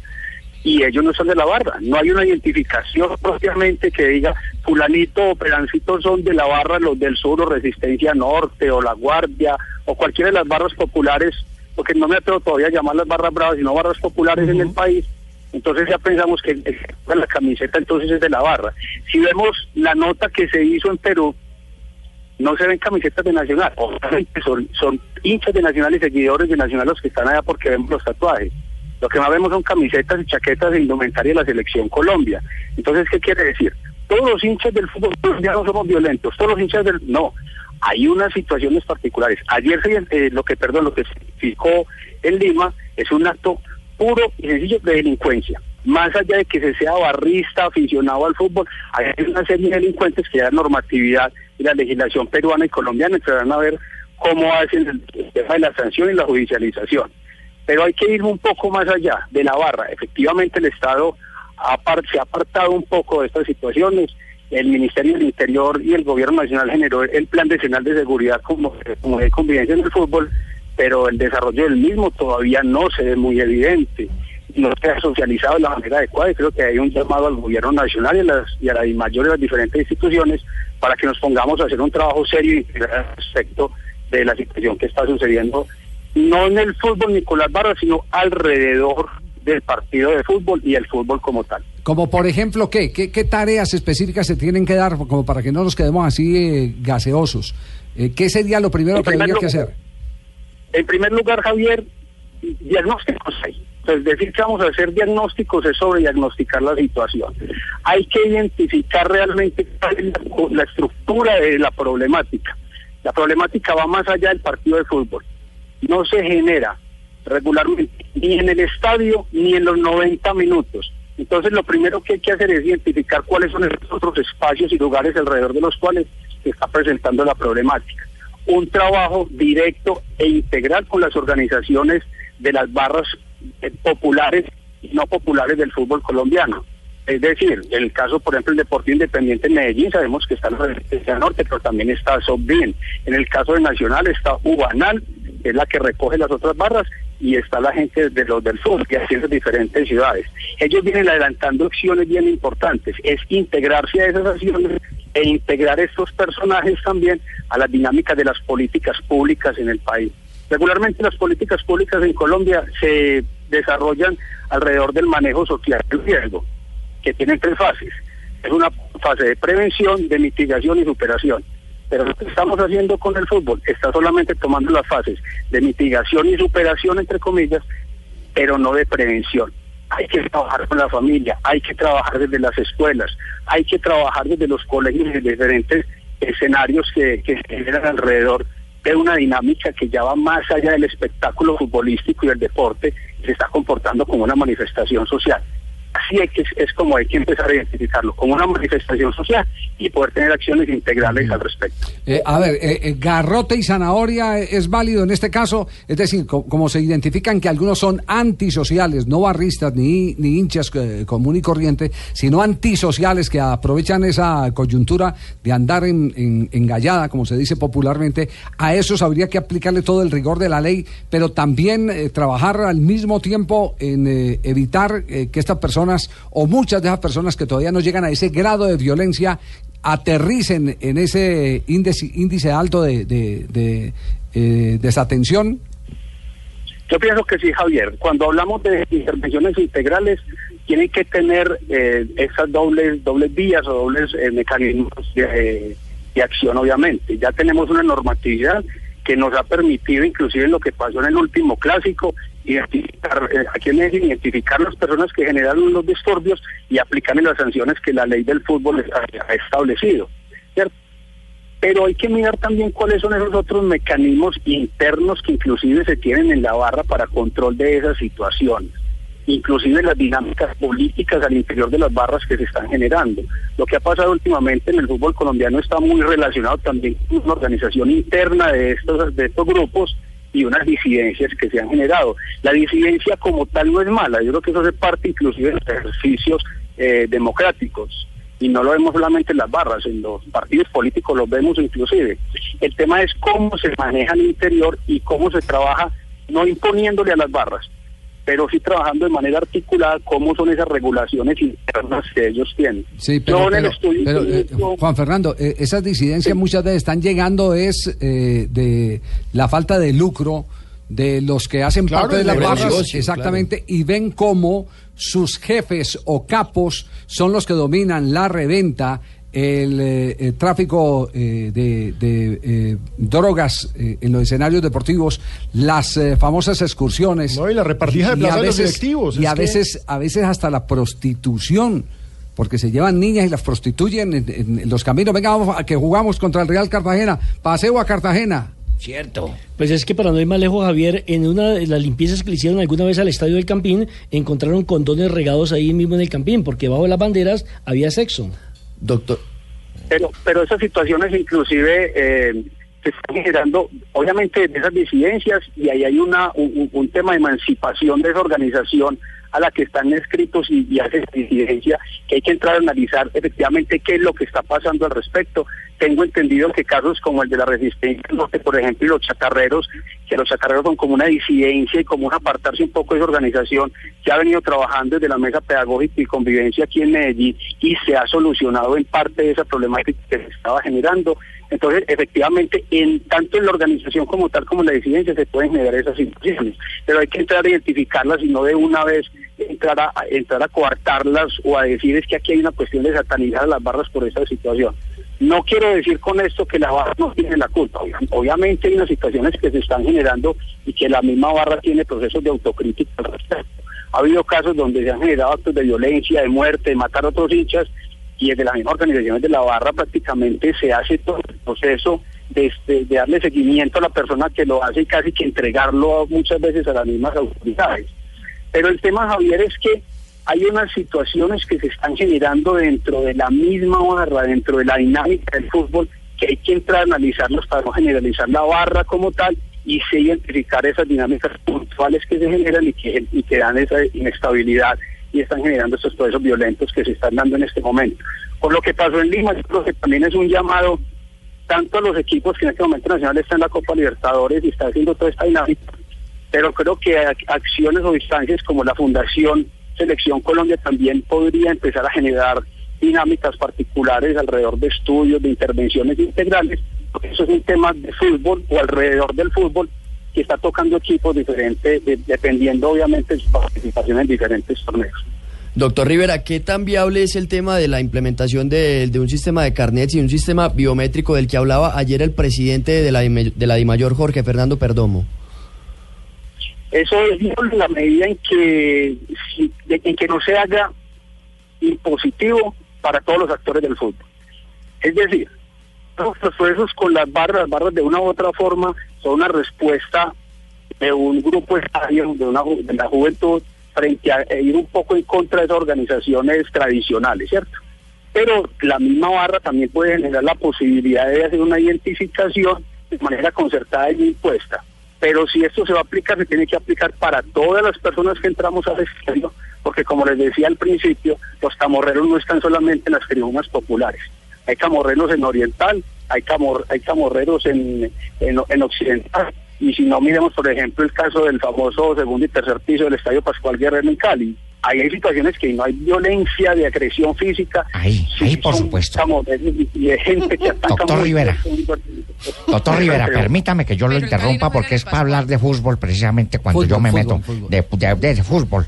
Speaker 28: Y ellos no son de la barra. No hay una identificación propiamente que diga fulanito o perancito son de la barra, los del sur o Resistencia Norte o La Guardia o cualquiera de las barras populares, porque no me atrevo todavía a llamarlas barras bravas, sino barras populares en el país. Entonces ya pensamos que la camiseta entonces es de la barra. Si vemos la nota que se hizo en Perú, no se ven camisetas de Nacional. Obviamente son, son hinchas de Nacional y seguidores de Nacional los que están allá porque vemos los tatuajes. Lo que más vemos son camisetas y chaquetas de indumentaria de la selección Colombia. Entonces, ¿qué quiere decir? Todos los hinchas del fútbol colombiano somos violentos. Todos los hinchas del... No, hay unas situaciones particulares. Ayer eh, lo que, perdón, lo que se fijó en Lima es un acto puro y sencillo de delincuencia. Más allá de que se sea barrista, aficionado al fútbol, hay una serie de delincuentes que la normatividad y la legislación peruana y colombiana entrarán a ver cómo hacen el tema de la sanción y la judicialización. Pero hay que ir un poco más allá de la barra. Efectivamente, el Estado se ha apartado un poco de estas situaciones. El Ministerio del Interior y el Gobierno Nacional generó el Plan Nacional de Seguridad como, como de convivencia en el fútbol, pero el desarrollo del mismo todavía no se ve muy evidente. No se ha socializado de la manera adecuada y creo que hay un llamado al Gobierno Nacional y a las, y a la mayor de las diferentes instituciones para que nos pongamos a hacer un trabajo serio y respecto de la situación que está sucediendo no en el fútbol Nicolás Barra, sino alrededor del partido de fútbol y el fútbol como tal.
Speaker 2: Como por ejemplo, ¿qué? ¿Qué, qué tareas específicas se tienen que dar como para que no nos quedemos así eh, gaseosos? Eh, ¿Qué sería lo primero
Speaker 28: En
Speaker 2: que habría que hacer?
Speaker 28: En primer lugar, Javier, diagnósticos hay. Entonces, decir que vamos a hacer diagnósticos es sobre diagnosticar la situación. Hay que identificar realmente cuál es la, la estructura de la problemática. La problemática va más allá del partido de fútbol. No se genera regularmente ni en el estadio ni en los 90 minutos. Entonces, lo primero que hay que hacer es identificar cuáles son esos otros espacios y lugares alrededor de los cuales se está presentando la problemática un trabajo directo e integral con las organizaciones de las barras eh, populares y no populares del fútbol colombiano. Es decir, en el caso, por ejemplo, el Deportivo Independiente en Medellín, sabemos que está la Resistencia Norte, pero también está Sobin. En el caso de Nacional está Ubanal, es la que recoge las otras barras, y está la gente de los del sur, que hace en diferentes ciudades. Ellos vienen adelantando acciones bien importantes, es integrarse a esas acciones e integrar estos personajes también a las dinámicas de las políticas públicas en el país. Regularmente las políticas públicas en Colombia se desarrollan alrededor del manejo social del riesgo, que tiene tres fases. Es una fase de prevención, de mitigación y superación. Pero lo que estamos haciendo con el fútbol está solamente tomando las fases de mitigación y superación, entre comillas, pero no de prevención. Hay que trabajar con la familia, hay que trabajar desde las escuelas, hay que trabajar desde los colegios y diferentes escenarios que, que generan alrededor de una dinámica que ya va más allá del espectáculo futbolístico y el deporte, y se está comportando como una manifestación social. Así hay que, es como hay que empezar a identificarlo, como una manifestación social y poder tener acciones integrales al respecto.
Speaker 2: Eh, a ver, eh, eh, garrote y zanahoria es válido en este caso, es decir, co- como se identifican que algunos son antisociales, no barristas ni, ni hinchas eh, común y corriente, sino antisociales que aprovechan esa coyuntura de andar en, en- engallada, como se dice popularmente, a esos habría que aplicarle todo el rigor de la ley, pero también trabajar al mismo tiempo en evitar que estas personas, o muchas de esas personas que todavía no llegan a ese grado de violencia, aterricen en ese índice, índice alto de, de- de, eh, desatención?
Speaker 28: Yo pienso que sí, Javier. Cuando hablamos de intervenciones integrales, tienen que tener eh, esas dobles, dobles vías o dobles eh, mecanismos de, de acción, obviamente. Ya tenemos una normatividad que nos ha permitido, inclusive en lo que pasó en el último clásico, identificar, eh, en Medellín, identificar las personas que generaron los disturbios y aplicarle las sanciones que la ley del fútbol ha- establecido. pero hay que mirar también cuáles son esos otros mecanismos internos que inclusive se tienen en la barra para control de esas situaciones, inclusive las dinámicas políticas al interior de las barras que se están generando. Lo que ha pasado últimamente en el fútbol colombiano está muy relacionado también con una organización interna de estos grupos y unas disidencias que se han generado. La disidencia como tal no es mala, yo creo que eso hace parte inclusive de los ejercicios eh, democráticos y no lo vemos solamente en las barras, en los partidos políticos los vemos inclusive. El tema es cómo se maneja el interior y cómo se trabaja, no imponiéndole a las barras, pero sí trabajando de manera articulada cómo son esas regulaciones internas que ellos tienen.
Speaker 2: Sí, pero,
Speaker 28: Yo en el
Speaker 2: pero-
Speaker 28: estudio
Speaker 2: pero, eh, Juan Fernando, eh, esas disidencias muchas veces están llegando es eh, de la falta de lucro de los que hacen
Speaker 10: Claro,
Speaker 2: parte de las
Speaker 10: negocio,
Speaker 2: barras, exactamente, y ven cómo sus jefes o capos son los que dominan la reventa, el, eh, el tráfico eh, de, de, eh, drogas eh, en los escenarios deportivos, las eh, famosas excursiones.
Speaker 10: No, y la repartija de
Speaker 2: y
Speaker 10: plata
Speaker 2: a
Speaker 10: de los
Speaker 2: veces-
Speaker 10: directivos,
Speaker 2: Y
Speaker 10: que-
Speaker 2: a veces hasta la prostitución. Porque se llevan niñas y las prostituyen en, en los caminos. Venga, vamos a que jugamos contra el Real Cartagena. Paseo a Cartagena.
Speaker 26: Cierto.
Speaker 9: Pues es que para no ir más lejos, Javier, en una de las limpiezas que le hicieron alguna vez al estadio del Campín, encontraron condones regados ahí mismo en el Campín, porque bajo las banderas había sexo.
Speaker 19: Doctor.
Speaker 28: pero pero esas situaciones inclusive eh, se están generando obviamente de esas disidencias y ahí hay una un, tema de emancipación de esa organización a la que están escritos y, y hace disidencia que hay que entrar a analizar efectivamente qué es lo que está pasando al respecto tengo entendido que casos como el de la resistencia norte, por ejemplo y los chatarreros que los chatarreros son como una disidencia y como un apartarse un poco de esa organización que ha venido trabajando desde la mesa pedagógica y convivencia aquí en Medellín y se ha solucionado en parte de esa problemática que se estaba generando. Entonces, efectivamente, en tanto en la organización como tal como en la disidencia se pueden generar esas situaciones, pero hay que entrar a identificarlas y no de una vez entrar a, entrar a coartarlas o a decir es que aquí hay una cuestión de satanizar a las barras por esta situación. No quiero decir con esto que la barra no tiene la culpa. Obvia- Obviamente hay unas situaciones que se están generando y que la misma barra tiene procesos de autocrítica al respecto. Ha habido casos donde se han generado actos de violencia, de muerte, de matar a otros hinchas y desde las mismas organizaciones de la barra prácticamente se hace todo el proceso de, este- de darle seguimiento a la persona que lo hace y casi que entregarlo muchas veces a las mismas autoridades. Pero el tema, Javier, es que hay unas situaciones que se están generando dentro de la misma barra, dentro de la dinámica del fútbol, que hay que entrar a analizarlas para no generalizar la barra como tal y sí identificar esas dinámicas puntuales que se generan y que dan esa inestabilidad y están generando estos procesos violentos que se están dando en este momento. Por lo que pasó en Lima, creo que también es un llamado tanto a los equipos que en este momento Nacional está en la Copa Libertadores y está haciendo toda esta dinámica, pero creo que ac- acciones o instancias como la Fundación Selección Colombia también podría empezar a generar dinámicas particulares alrededor de estudios, de intervenciones integrales, porque eso es un tema de fútbol o alrededor del fútbol que está tocando equipos diferentes, de- dependiendo obviamente de su participación en diferentes torneos.
Speaker 19: Doctor Rivera, ¿qué tan viable es el tema de la implementación de, de un sistema de carnets y un sistema biométrico del que hablaba ayer el presidente de la, de la DIMAYOR, Jorge Fernando Perdomo?
Speaker 28: Eso es la medida en que, en que no se haga impositivo para todos los actores del fútbol. Es decir, los procesos con las barras, las barras de una u otra forma son una respuesta de un grupo de, una, de la juventud, frente a e ir un poco en contra de esas organizaciones tradicionales, ¿cierto? Pero la misma barra también puede generar la posibilidad de hacer una identificación de manera concertada y impuesta. Pero si esto se va a aplicar, se tiene que aplicar para todas las personas que entramos al estadio, porque como les decía al principio, los camorreros no están solamente en las tribunas populares. Hay camorreros en oriental, hay, camor, hay camorreros en, en, en occidental. Y si no miremos, por ejemplo, el caso del famoso segundo y tercer piso del Estadio Pascual Guerrero en Cali. Ahí hay situaciones que no hay violencia de agresión física.
Speaker 26: Ahí, ahí, por supuesto.
Speaker 28: y de gente que ataca
Speaker 26: Doctor Rivera. Doctor Rivera, permítame que yo lo interrumpa porque es para hablar de fútbol precisamente cuando yo me meto De, de- de fútbol.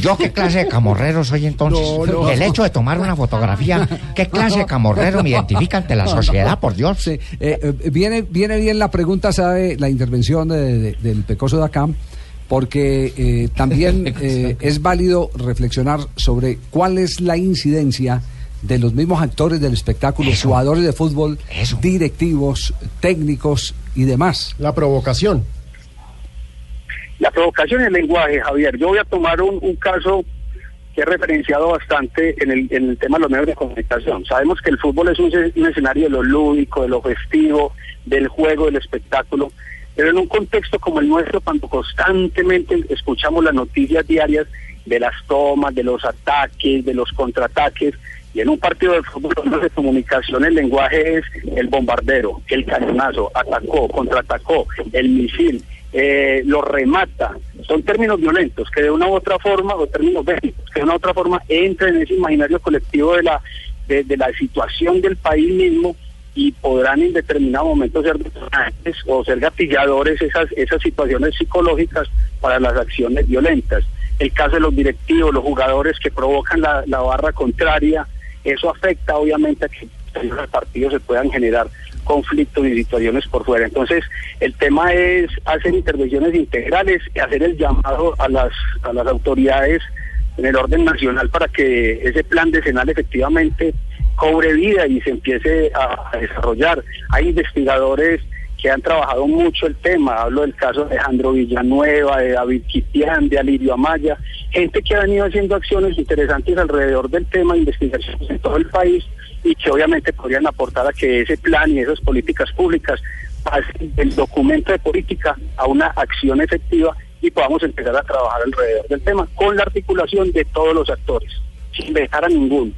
Speaker 26: ¿Yo qué clase de camorrero soy entonces?
Speaker 2: No, no.
Speaker 26: El hecho de tomar una fotografía, ¿qué clase de camorrero me identifica ante la sociedad, por Dios?
Speaker 2: Eh, eh, viene, viene bien la pregunta, ¿sabe? La intervención de- de- del Pecoso de Acam, porque eh, también (laughs) eh, es válido reflexionar sobre cuál es la incidencia de los mismos actores del espectáculo, jugadores de fútbol, directivos, técnicos y demás.
Speaker 10: La provocación.
Speaker 28: La provocación en el lenguaje, Javier. Yo voy a tomar un, un caso que he referenciado bastante en el, en el tema de los medios de comunicación. Sabemos que el fútbol es un escenario de lo lúdico, de lo festivo, del juego, del espectáculo, pero en un contexto como el nuestro, cuando constantemente escuchamos las noticias diarias de las tomas, de los ataques, de los contraataques, Y en un partido de fútbol, de comunicación, el lenguaje es el bombardero, el cañonazo, atacó, contraatacó, el misil, eh, lo remata. Son términos violentos que de una u otra forma, o términos bélicos, que de una u otra forma entran en ese imaginario colectivo de la, de, de la situación del país mismo y podrán en determinado momento ser detonantes o ser gatilladores esas, esas situaciones psicológicas para las acciones violentas. El caso de los directivos, los jugadores que provocan la, la barra contraria, eso afecta obviamente a que en los partidos se puedan generar conflictos y situaciones por fuera. Entonces, el tema es hacer intervenciones integrales hacer el llamado a las, a las autoridades en el orden nacional para que ese plan decenal efectivamente cobre vida y se empiece a, desarrollar. Hay investigadores que han trabajado mucho el tema, hablo del caso de Alejandro Villanueva, de David Quitián, de Alirio Amaya, gente que ha venido haciendo acciones interesantes alrededor del tema de investigación en todo el país y que obviamente podrían aportar a que ese plan y esas políticas públicas pasen del documento de política a una acción efectiva y podamos empezar a trabajar alrededor del tema con la articulación de todos los actores, sin dejar a ninguno.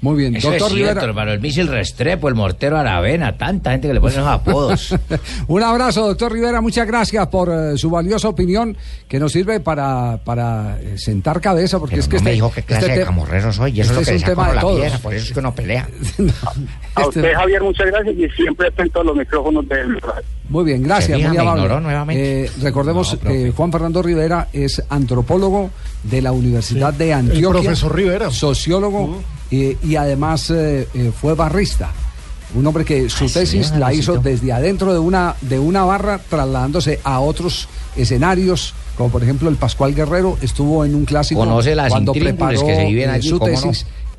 Speaker 2: Muy bien,
Speaker 17: Eso
Speaker 2: doctor
Speaker 17: es cierto,
Speaker 2: Rivera.
Speaker 17: hermano. El misil Restrepo, el mortero Aravena, tanta gente que le pone esos apodos. (laughs)
Speaker 2: Un abrazo, doctor Rivera. Muchas gracias por eh, su valiosa opinión que nos sirve para, para eh, sentar cabeza. Porque
Speaker 26: Pero
Speaker 2: es que
Speaker 26: no me
Speaker 2: este-
Speaker 26: dijo qué clase
Speaker 2: este
Speaker 26: de camorrero soy, y eso
Speaker 2: este
Speaker 26: es lo que
Speaker 2: es un
Speaker 26: saca
Speaker 2: tema de
Speaker 26: la
Speaker 2: todos.
Speaker 26: piedra, por eso es que uno pelea. (laughs)
Speaker 28: A usted, Javier, muchas gracias y siempre atento a los micrófonos de
Speaker 2: Muy bien, gracias, muy amable.
Speaker 26: nuevamente.
Speaker 2: Eh, recordemos
Speaker 26: No,
Speaker 2: Juan Fernando Rivera es antropólogo de la Universidad de Antioquia.
Speaker 10: profesor Rivera.
Speaker 2: Sociólogo eh, y además eh, eh, fue barrista. Un hombre que su tesis la hizo desde adentro de una, de una barra, trasladándose a otros escenarios, como por ejemplo el Pascual Guerrero, estuvo en un clásico
Speaker 17: Conoce las
Speaker 2: cuando preparó
Speaker 17: que se viven allí,
Speaker 2: su
Speaker 17: ¿cómo no?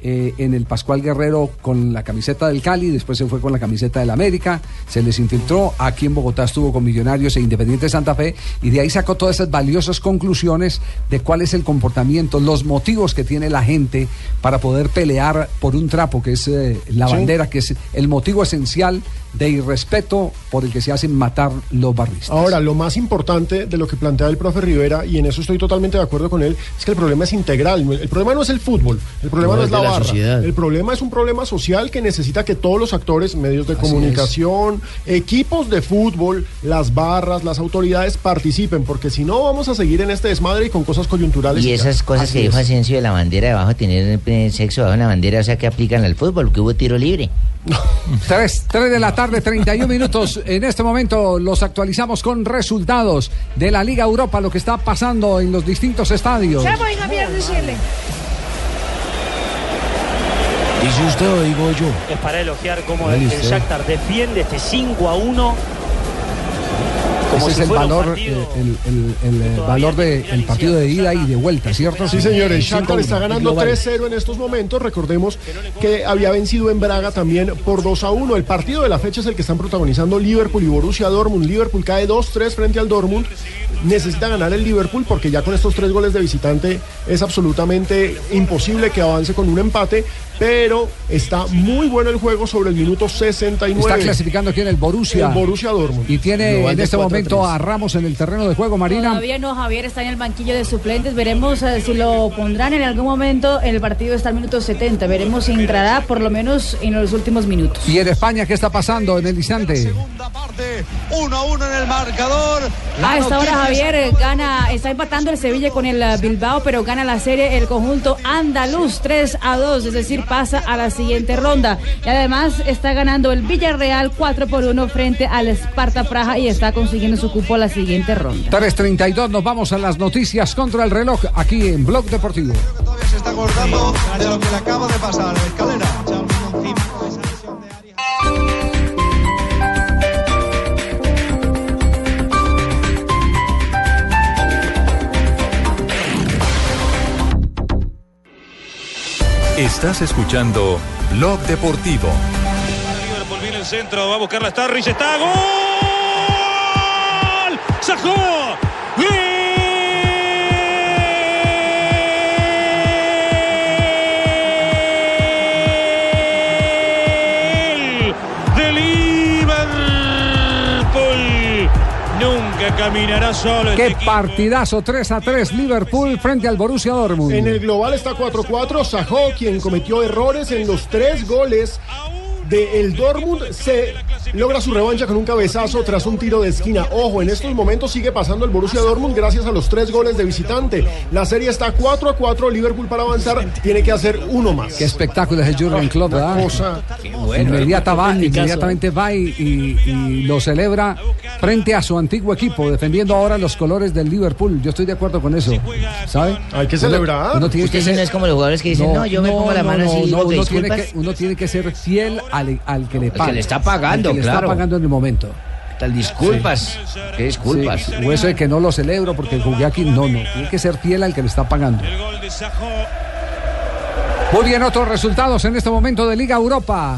Speaker 2: Eh, en el Pascual Guerrero con la camiseta del Cali, después se fue con la camiseta del América, se les infiltró, aquí en Bogotá estuvo con Millonarios e Independiente Santa Fe y de ahí sacó todas esas valiosas conclusiones de cuál es el comportamiento, los motivos que tiene la gente para poder pelear por un trapo, que es eh, la
Speaker 10: Sí.
Speaker 2: bandera, que es el motivo esencial de irrespeto por el que se hacen matar los barristas.
Speaker 10: Ahora, lo más importante de lo que plantea el profe Rivera, y en eso estoy totalmente de acuerdo con él, es que el problema es integral. El problema no es el fútbol, el problema
Speaker 19: No,
Speaker 10: no,
Speaker 19: es
Speaker 10: es la barra.
Speaker 19: sociedad.
Speaker 10: El problema es un problema social que necesita que todos los actores, medios de
Speaker 2: Así
Speaker 10: comunicación, equipos de fútbol, las barras, las autoridades participen, porque si no vamos a seguir en este desmadre y con cosas coyunturales.
Speaker 17: Y
Speaker 10: ya.
Speaker 17: esas cosas
Speaker 10: Así
Speaker 17: que dijo
Speaker 10: es.
Speaker 17: Asensio de la bandera debajo, tener sexo bajo la bandera, o sea, que aplican al fútbol, que hubo tiro libre. (laughs)
Speaker 2: 3, 3 de la tarde, 31 minutos. En este momento los actualizamos con resultados de la Liga Europa, lo que está pasando en los distintos estadios.
Speaker 29: Ya voy, Javier, decirle.
Speaker 13: Dice usted o digo yo.
Speaker 30: Es para elogiar cómo el. Shakhtar defiende este 5 a 1. Como
Speaker 2: Ese
Speaker 30: si
Speaker 2: es el valor, eh, el, el- el, eh, valor del partido de ida y de vuelta, ¿cierto?
Speaker 10: Sí, señor, el
Speaker 2: Cinco
Speaker 10: Shakhtar está ganando
Speaker 2: Global.
Speaker 10: 3-0 en estos momentos. Recordemos que había vencido en Braga también por 2-1. El partido de la fecha es el que están protagonizando Liverpool y Borussia Dortmund. Liverpool cae 2-3 frente al Dortmund. Necesita ganar el Liverpool porque ya con estos tres goles de visitante es absolutamente imposible que avance con un empate. Pero está muy bueno el juego sobre el minuto 69.
Speaker 2: Está clasificando aquí en el Borussia.
Speaker 10: El Borussia Dortmund.
Speaker 2: Y tiene en este
Speaker 10: 4-3.
Speaker 2: Momento a Ramos en el terreno de juego, Marina.
Speaker 4: Todavía no, Javier está en el banquillo de suplentes. Veremos eh, si lo pondrán en algún momento. El partido está al minuto 70. Veremos si entrará por lo menos en los últimos minutos.
Speaker 2: Y en España, ¿qué está pasando en el instante?
Speaker 29: 1 a 1 en el marcador. La
Speaker 4: A esta hora, Javier, gana, está empatando el Sevilla con el eh, Bilbao, pero gana la serie el conjunto andaluz 3 a 2, es decir, pasa a la siguiente ronda. Y además está ganando el Villarreal 4 por 1 frente al Sparta Praja y está consiguiendo su cupo a la siguiente ronda.
Speaker 2: 3.32, nos vamos a las noticias contra el reloj aquí en Blog Deportivo.
Speaker 29: se está acordando de lo que le acaba de pasar. Escalera.
Speaker 1: Estás escuchando Blog Deportivo.
Speaker 22: Liverpool viene el centro, va a buscar la Starrich, está ¡Gol! ¡Sajó! ¡Gol! de Liverpool. Nunca que caminará solo. este
Speaker 2: Qué
Speaker 22: equipo.
Speaker 2: partidazo 3 a 3 Liverpool frente al Borussia Dortmund.
Speaker 10: En el global está 4-4. Sajó, quien cometió errores en los tres goles del Dortmund, se logra su revancha con un cabezazo tras un tiro de esquina. Ojo, en estos momentos sigue pasando el Borussia Dortmund gracias a los tres goles de visitante. La serie está 4 a 4. Liverpool para avanzar tiene que hacer uno más.
Speaker 2: Qué espectáculo es el Jurgen Klopp, ¿verdad?
Speaker 10: cosa.
Speaker 2: Inmediata va,
Speaker 10: En mi casa.
Speaker 2: inmediatamente va y, y- y lo celebra frente a su antiguo equipo, defendiendo ahora los colores del Liverpool. Yo estoy de acuerdo con eso, ¿sabe?
Speaker 10: Hay que
Speaker 2: Uno-
Speaker 10: celebrar.
Speaker 2: Uno tiene
Speaker 17: Usted
Speaker 2: que
Speaker 17: sí no es como los jugadores que dicen, no, yo me pongo la mano así y digo,
Speaker 2: uno, tiene que, uno tiene que ser fiel al, al que le
Speaker 17: que
Speaker 2: paga.
Speaker 17: le está pagando,
Speaker 2: al que le
Speaker 17: claro.
Speaker 2: está pagando en el momento.
Speaker 17: Tal disculpas. ¿Qué disculpas?
Speaker 2: Sí, o eso de que no lo celebro porque jugué aquí. No, no. Tiene que ser fiel al que le está pagando. Muy bien, otros resultados en este momento de Liga Europa.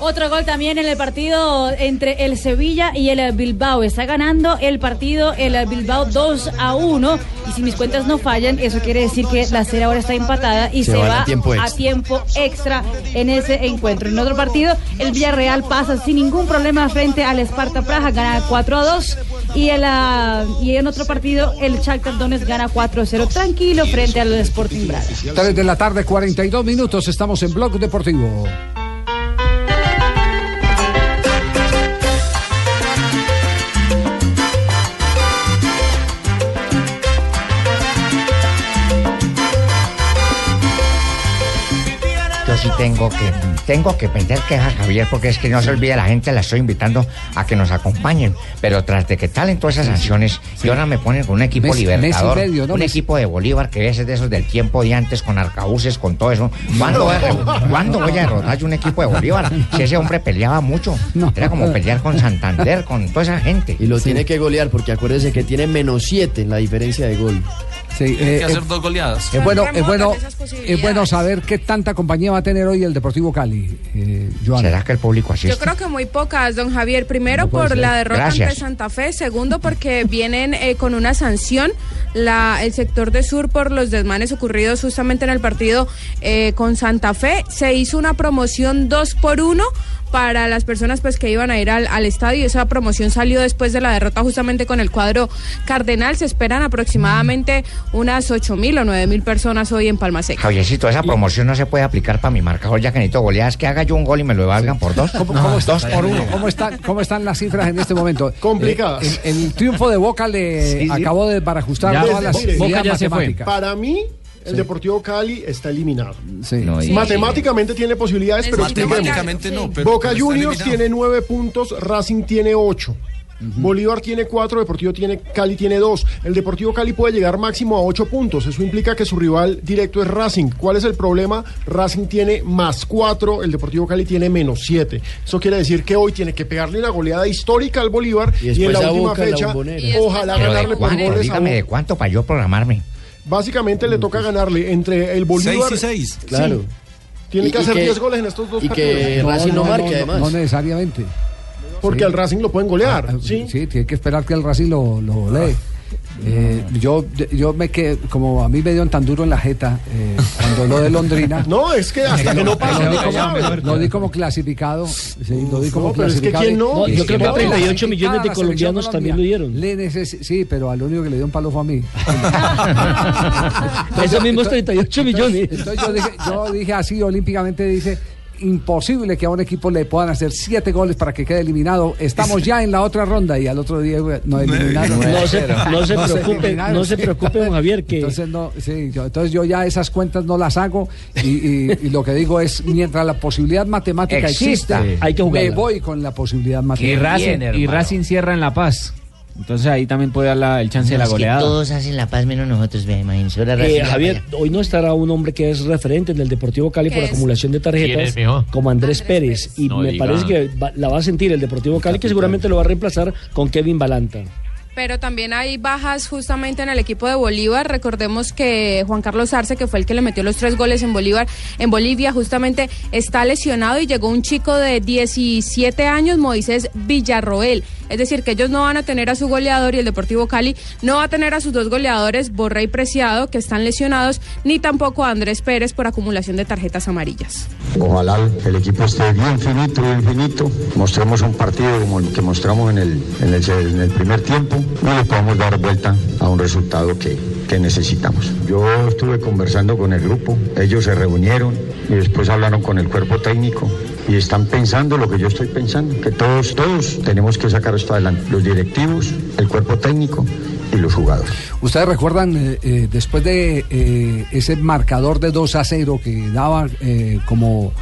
Speaker 4: Otro gol también en el partido entre el Sevilla y el Bilbao. Está ganando el partido el Bilbao 2 a 1. Y si mis cuentas no fallan, eso quiere decir que la serie ahora está empatada y se, va,
Speaker 19: a tiempo
Speaker 4: a
Speaker 19: extra.
Speaker 4: tiempo extra en ese encuentro. En otro partido, el Villarreal pasa sin ningún problema frente al Sparta Praja, gana 4 a 2. Y, el, ah, y en otro partido, el Shakhtar Donetsk gana 4 a 0 tranquilo frente al Sporting Braga.
Speaker 2: 3 de la tarde, 42 minutos. Estamos en Blog Deportivo.
Speaker 26: Tengo que, tengo que pedir quejas, Javier, porque es que no se olvide la gente, la estoy invitando a que nos acompañen. Pero tras de que talen todas esas sanciones, y ahora me ponen con un equipo
Speaker 2: Mes-
Speaker 26: libertador,
Speaker 2: medio, ¿no?
Speaker 26: un
Speaker 2: Mes-
Speaker 26: equipo de Bolívar que es de esos del tiempo de antes, con arcabuces, con todo eso. ¿Cuándo, voy a, ¿cuándo voy a derrotar yo un equipo de Bolívar? Si ese hombre peleaba mucho, era como pelear con Santander, con toda esa gente.
Speaker 19: Y lo tiene que golear porque acuérdese que tiene menos 7 en la diferencia de gol.
Speaker 2: Sí,
Speaker 12: Tiene que hacer dos goleadas.
Speaker 2: Es bueno, es bueno, es bueno saber qué tanta compañía va a tener hoy el Deportivo Cali, eh.
Speaker 26: ¿Será que el público asiste?
Speaker 27: Yo creo que muy pocas, don Javier. Primero
Speaker 2: No
Speaker 27: por
Speaker 2: ser.
Speaker 27: la derrota
Speaker 2: Gracias.
Speaker 27: ante Santa Fe. Segundo porque vienen eh, con una sanción la, el sector de Sur por los desmanes ocurridos justamente en el partido eh, con Santa Fe. Se hizo una promoción dos por uno para las personas pues que iban a ir al, al estadio. Esa promoción salió después de la derrota justamente con el cuadro Cardenal. Se esperan aproximadamente unas ocho mil o nueve mil personas hoy en Palma Seca.
Speaker 26: Javiercito, esa promoción no se puede aplicar para mi marcador ya que necesito goleadas. Que haga yo un gol y me lo valgan por dos.
Speaker 2: ¿Cómo,
Speaker 26: No,
Speaker 2: cómo
Speaker 26: dos por uno.
Speaker 2: ¿Cómo, están, ¿Cómo están las cifras en este momento? (laughs)
Speaker 10: Complicadas.
Speaker 2: Eh, el, el triunfo de Boca le
Speaker 10: Sí, sí.
Speaker 2: acabó de barajustar
Speaker 10: Ya,
Speaker 2: todas las
Speaker 10: mire,
Speaker 2: ideas matemáticas.
Speaker 10: Para mí, el Deportivo Cali está eliminado.
Speaker 2: Sí.
Speaker 10: Matemáticamente tiene posibilidades, pero.
Speaker 12: Matemáticamente no, pero-
Speaker 10: Boca
Speaker 12: pero está
Speaker 10: Juniors
Speaker 12: eliminado.
Speaker 10: tiene nueve puntos, Racing tiene ocho. Bolívar tiene cuatro, Deportivo tiene Cali tiene dos. El Deportivo Cali puede llegar máximo a ocho puntos. Eso implica que su rival directo es Racing. ¿Cuál es el problema? Racing tiene más cuatro, el Deportivo Cali tiene menos siete. Eso quiere decir que hoy tiene que pegarle una goleada histórica al Bolívar
Speaker 19: Y
Speaker 10: y, en
Speaker 19: después
Speaker 10: la
Speaker 19: a
Speaker 10: última
Speaker 19: Boca en la
Speaker 10: fecha,
Speaker 19: Bombonera. Y
Speaker 10: ojalá
Speaker 26: Pero
Speaker 10: ganarle
Speaker 26: de
Speaker 10: por
Speaker 26: cuánto,
Speaker 10: goles a
Speaker 26: dígame de cuánto para yo programarme.
Speaker 10: Básicamente le toca ganarle entre el Bolívar.
Speaker 12: Seis y seis.
Speaker 10: Sí.
Speaker 19: Claro.
Speaker 10: Tiene que hacer
Speaker 19: que-
Speaker 10: 10 goles en estos dos
Speaker 19: y que
Speaker 10: partidos.
Speaker 19: Racing no marque, además.
Speaker 2: No necesariamente.
Speaker 10: Porque
Speaker 2: Sí.
Speaker 10: al Racing lo pueden golear.
Speaker 2: Ah,
Speaker 10: ¿sí?
Speaker 2: tiene que esperar que el Racing lo, lo lee. Eh, yo, yo me quedé, como a mí me dio tan duro en la jeta eh, cuando lo de Londrina. (laughs)
Speaker 10: No, es que hasta que no pase,
Speaker 2: Lo di como, lo di como clasificado. Sí, lo di como
Speaker 10: No, pero es que
Speaker 2: clasificado.
Speaker 10: ¿quién no?
Speaker 9: No, yo creo que
Speaker 2: No,
Speaker 9: 38 millones de colombianos también lo dieron.
Speaker 2: Le neces- sí, pero al único que le dio un palo fue a mí.
Speaker 9: Esos mismos 38 millones.
Speaker 2: Entonces yo dije, yo dije así olímpicamente, dice, imposible que a un equipo le puedan hacer siete goles para que quede eliminado. Estamos ya en la otra ronda y al otro día güey, no eliminaron.
Speaker 9: No se, no se preocupe, no se preocupe, don Javier, que
Speaker 2: Entonces, no, sí, yo, entonces yo ya esas cuentas no las hago y, y- y lo que digo es, mientras la posibilidad matemática
Speaker 24: Exista.
Speaker 2: existe,
Speaker 24: Hay que
Speaker 2: me voy con la posibilidad
Speaker 24: Y
Speaker 2: matemática.
Speaker 24: Racing, y Racing cierra en La Paz. Entonces ahí también puede dar la- el chance de la
Speaker 17: es que goleada. todos hacen la paz menos nosotros, ve, imagínense. Ahora
Speaker 9: Eh, Javier, hoy no estará un hombre que es referente en el Deportivo Cali por acumulación de
Speaker 11: ¿Quién
Speaker 9: tarjetas, como Andrés Pérez. Y
Speaker 11: No
Speaker 9: me
Speaker 11: diga.
Speaker 9: parece que va- la va a sentir el Deportivo Cali, que seguramente lo va a reemplazar con Kevin Balanta.
Speaker 27: Pero también hay bajas justamente en el equipo de Bolívar. Recordemos que Juan Carlos Arce, que fue el que le metió los tres goles en Bolívar, en Bolivia, justamente está lesionado y llegó un chico de 17 años, Moisés Villarroel. Es decir, que ellos no van a tener a su goleador y el Deportivo Cali no va a tener a sus dos goleadores, Borré y Preciado, que están lesionados, ni tampoco a Andrés Pérez por acumulación de tarjetas amarillas.
Speaker 31: Ojalá el equipo esté bien finito, bien finito. Mostremos un partido como el que mostramos en el primer tiempo. No le podamos dar vuelta a un resultado que, que necesitamos. Yo estuve conversando con el grupo, ellos se reunieron y después hablaron con el cuerpo técnico y están pensando lo que yo estoy pensando, que todos, todos tenemos que sacar esto adelante, los directivos, el cuerpo técnico y los jugadores.
Speaker 2: Ustedes recuerdan, eh, eh, después de eh, ese marcador de 2 a 0 que daba como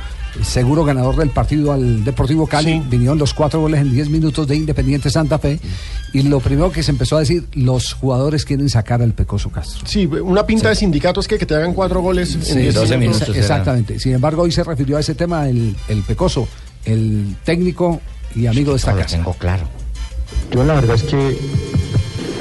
Speaker 2: seguro ganador del partido al Deportivo Cali, vinieron los cuatro goles en 10 minutos de Independiente Santa Fe, y lo primero que se empezó a decir, los jugadores quieren sacar al Pecoso Castro.
Speaker 10: Sí, una pinta de sindicato es que, que te hagan cuatro goles en
Speaker 2: Sí,
Speaker 10: 10
Speaker 2: exa- Exactamente. Sin embargo, hoy se refirió a ese tema el, el Pecoso, el técnico y amigo de esta casa.
Speaker 26: tengo claro.
Speaker 31: Yo la verdad es que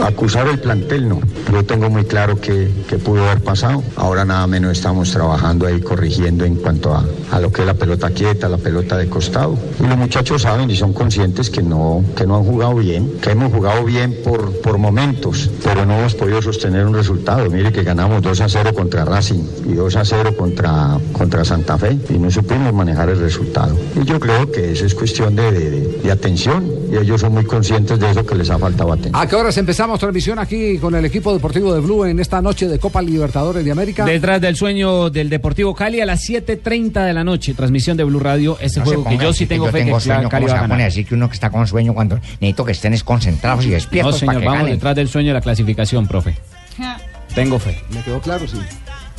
Speaker 31: acusar el plantel no. Yo tengo muy claro que, que pudo haber pasado. Ahora nada menos estamos trabajando ahí, corrigiendo en cuanto a, a lo que es la pelota quieta, la pelota de costado. Y los muchachos saben y son conscientes que no, que no han jugado bien, que hemos jugado bien por, por momentos, pero no hemos podido sostener un resultado. Mire que ganamos 2 a 0 contra Racing y 2 a 0 contra, contra Santa Fe y no supimos manejar el resultado. Y yo creo que eso es cuestión de, de- de- de atención y ellos son muy conscientes de eso que les ha faltado atención.
Speaker 2: ¿A qué horas empezamos transmisión aquí con el equipo deportivo de Blue en esta noche de Copa Libertadores de América?
Speaker 24: Detrás del sueño del Deportivo Cali a las 7.30 de la noche. Transmisión de Blue Radio. Ese
Speaker 26: No se
Speaker 24: juego que yo
Speaker 26: así,
Speaker 24: sí tengo fe
Speaker 26: tengo
Speaker 24: que
Speaker 26: sueño,
Speaker 24: Cali
Speaker 26: ¿cómo
Speaker 24: va
Speaker 26: se
Speaker 24: a ganar.
Speaker 26: así que uno que está con sueño cuando necesito que estén concentrados y
Speaker 24: No,
Speaker 26: despiertos
Speaker 24: señor,
Speaker 26: para que
Speaker 24: vamos
Speaker 26: ganen?
Speaker 24: detrás del sueño de la clasificación, profe. Tengo fe.
Speaker 2: ¿Me quedó claro? Sí.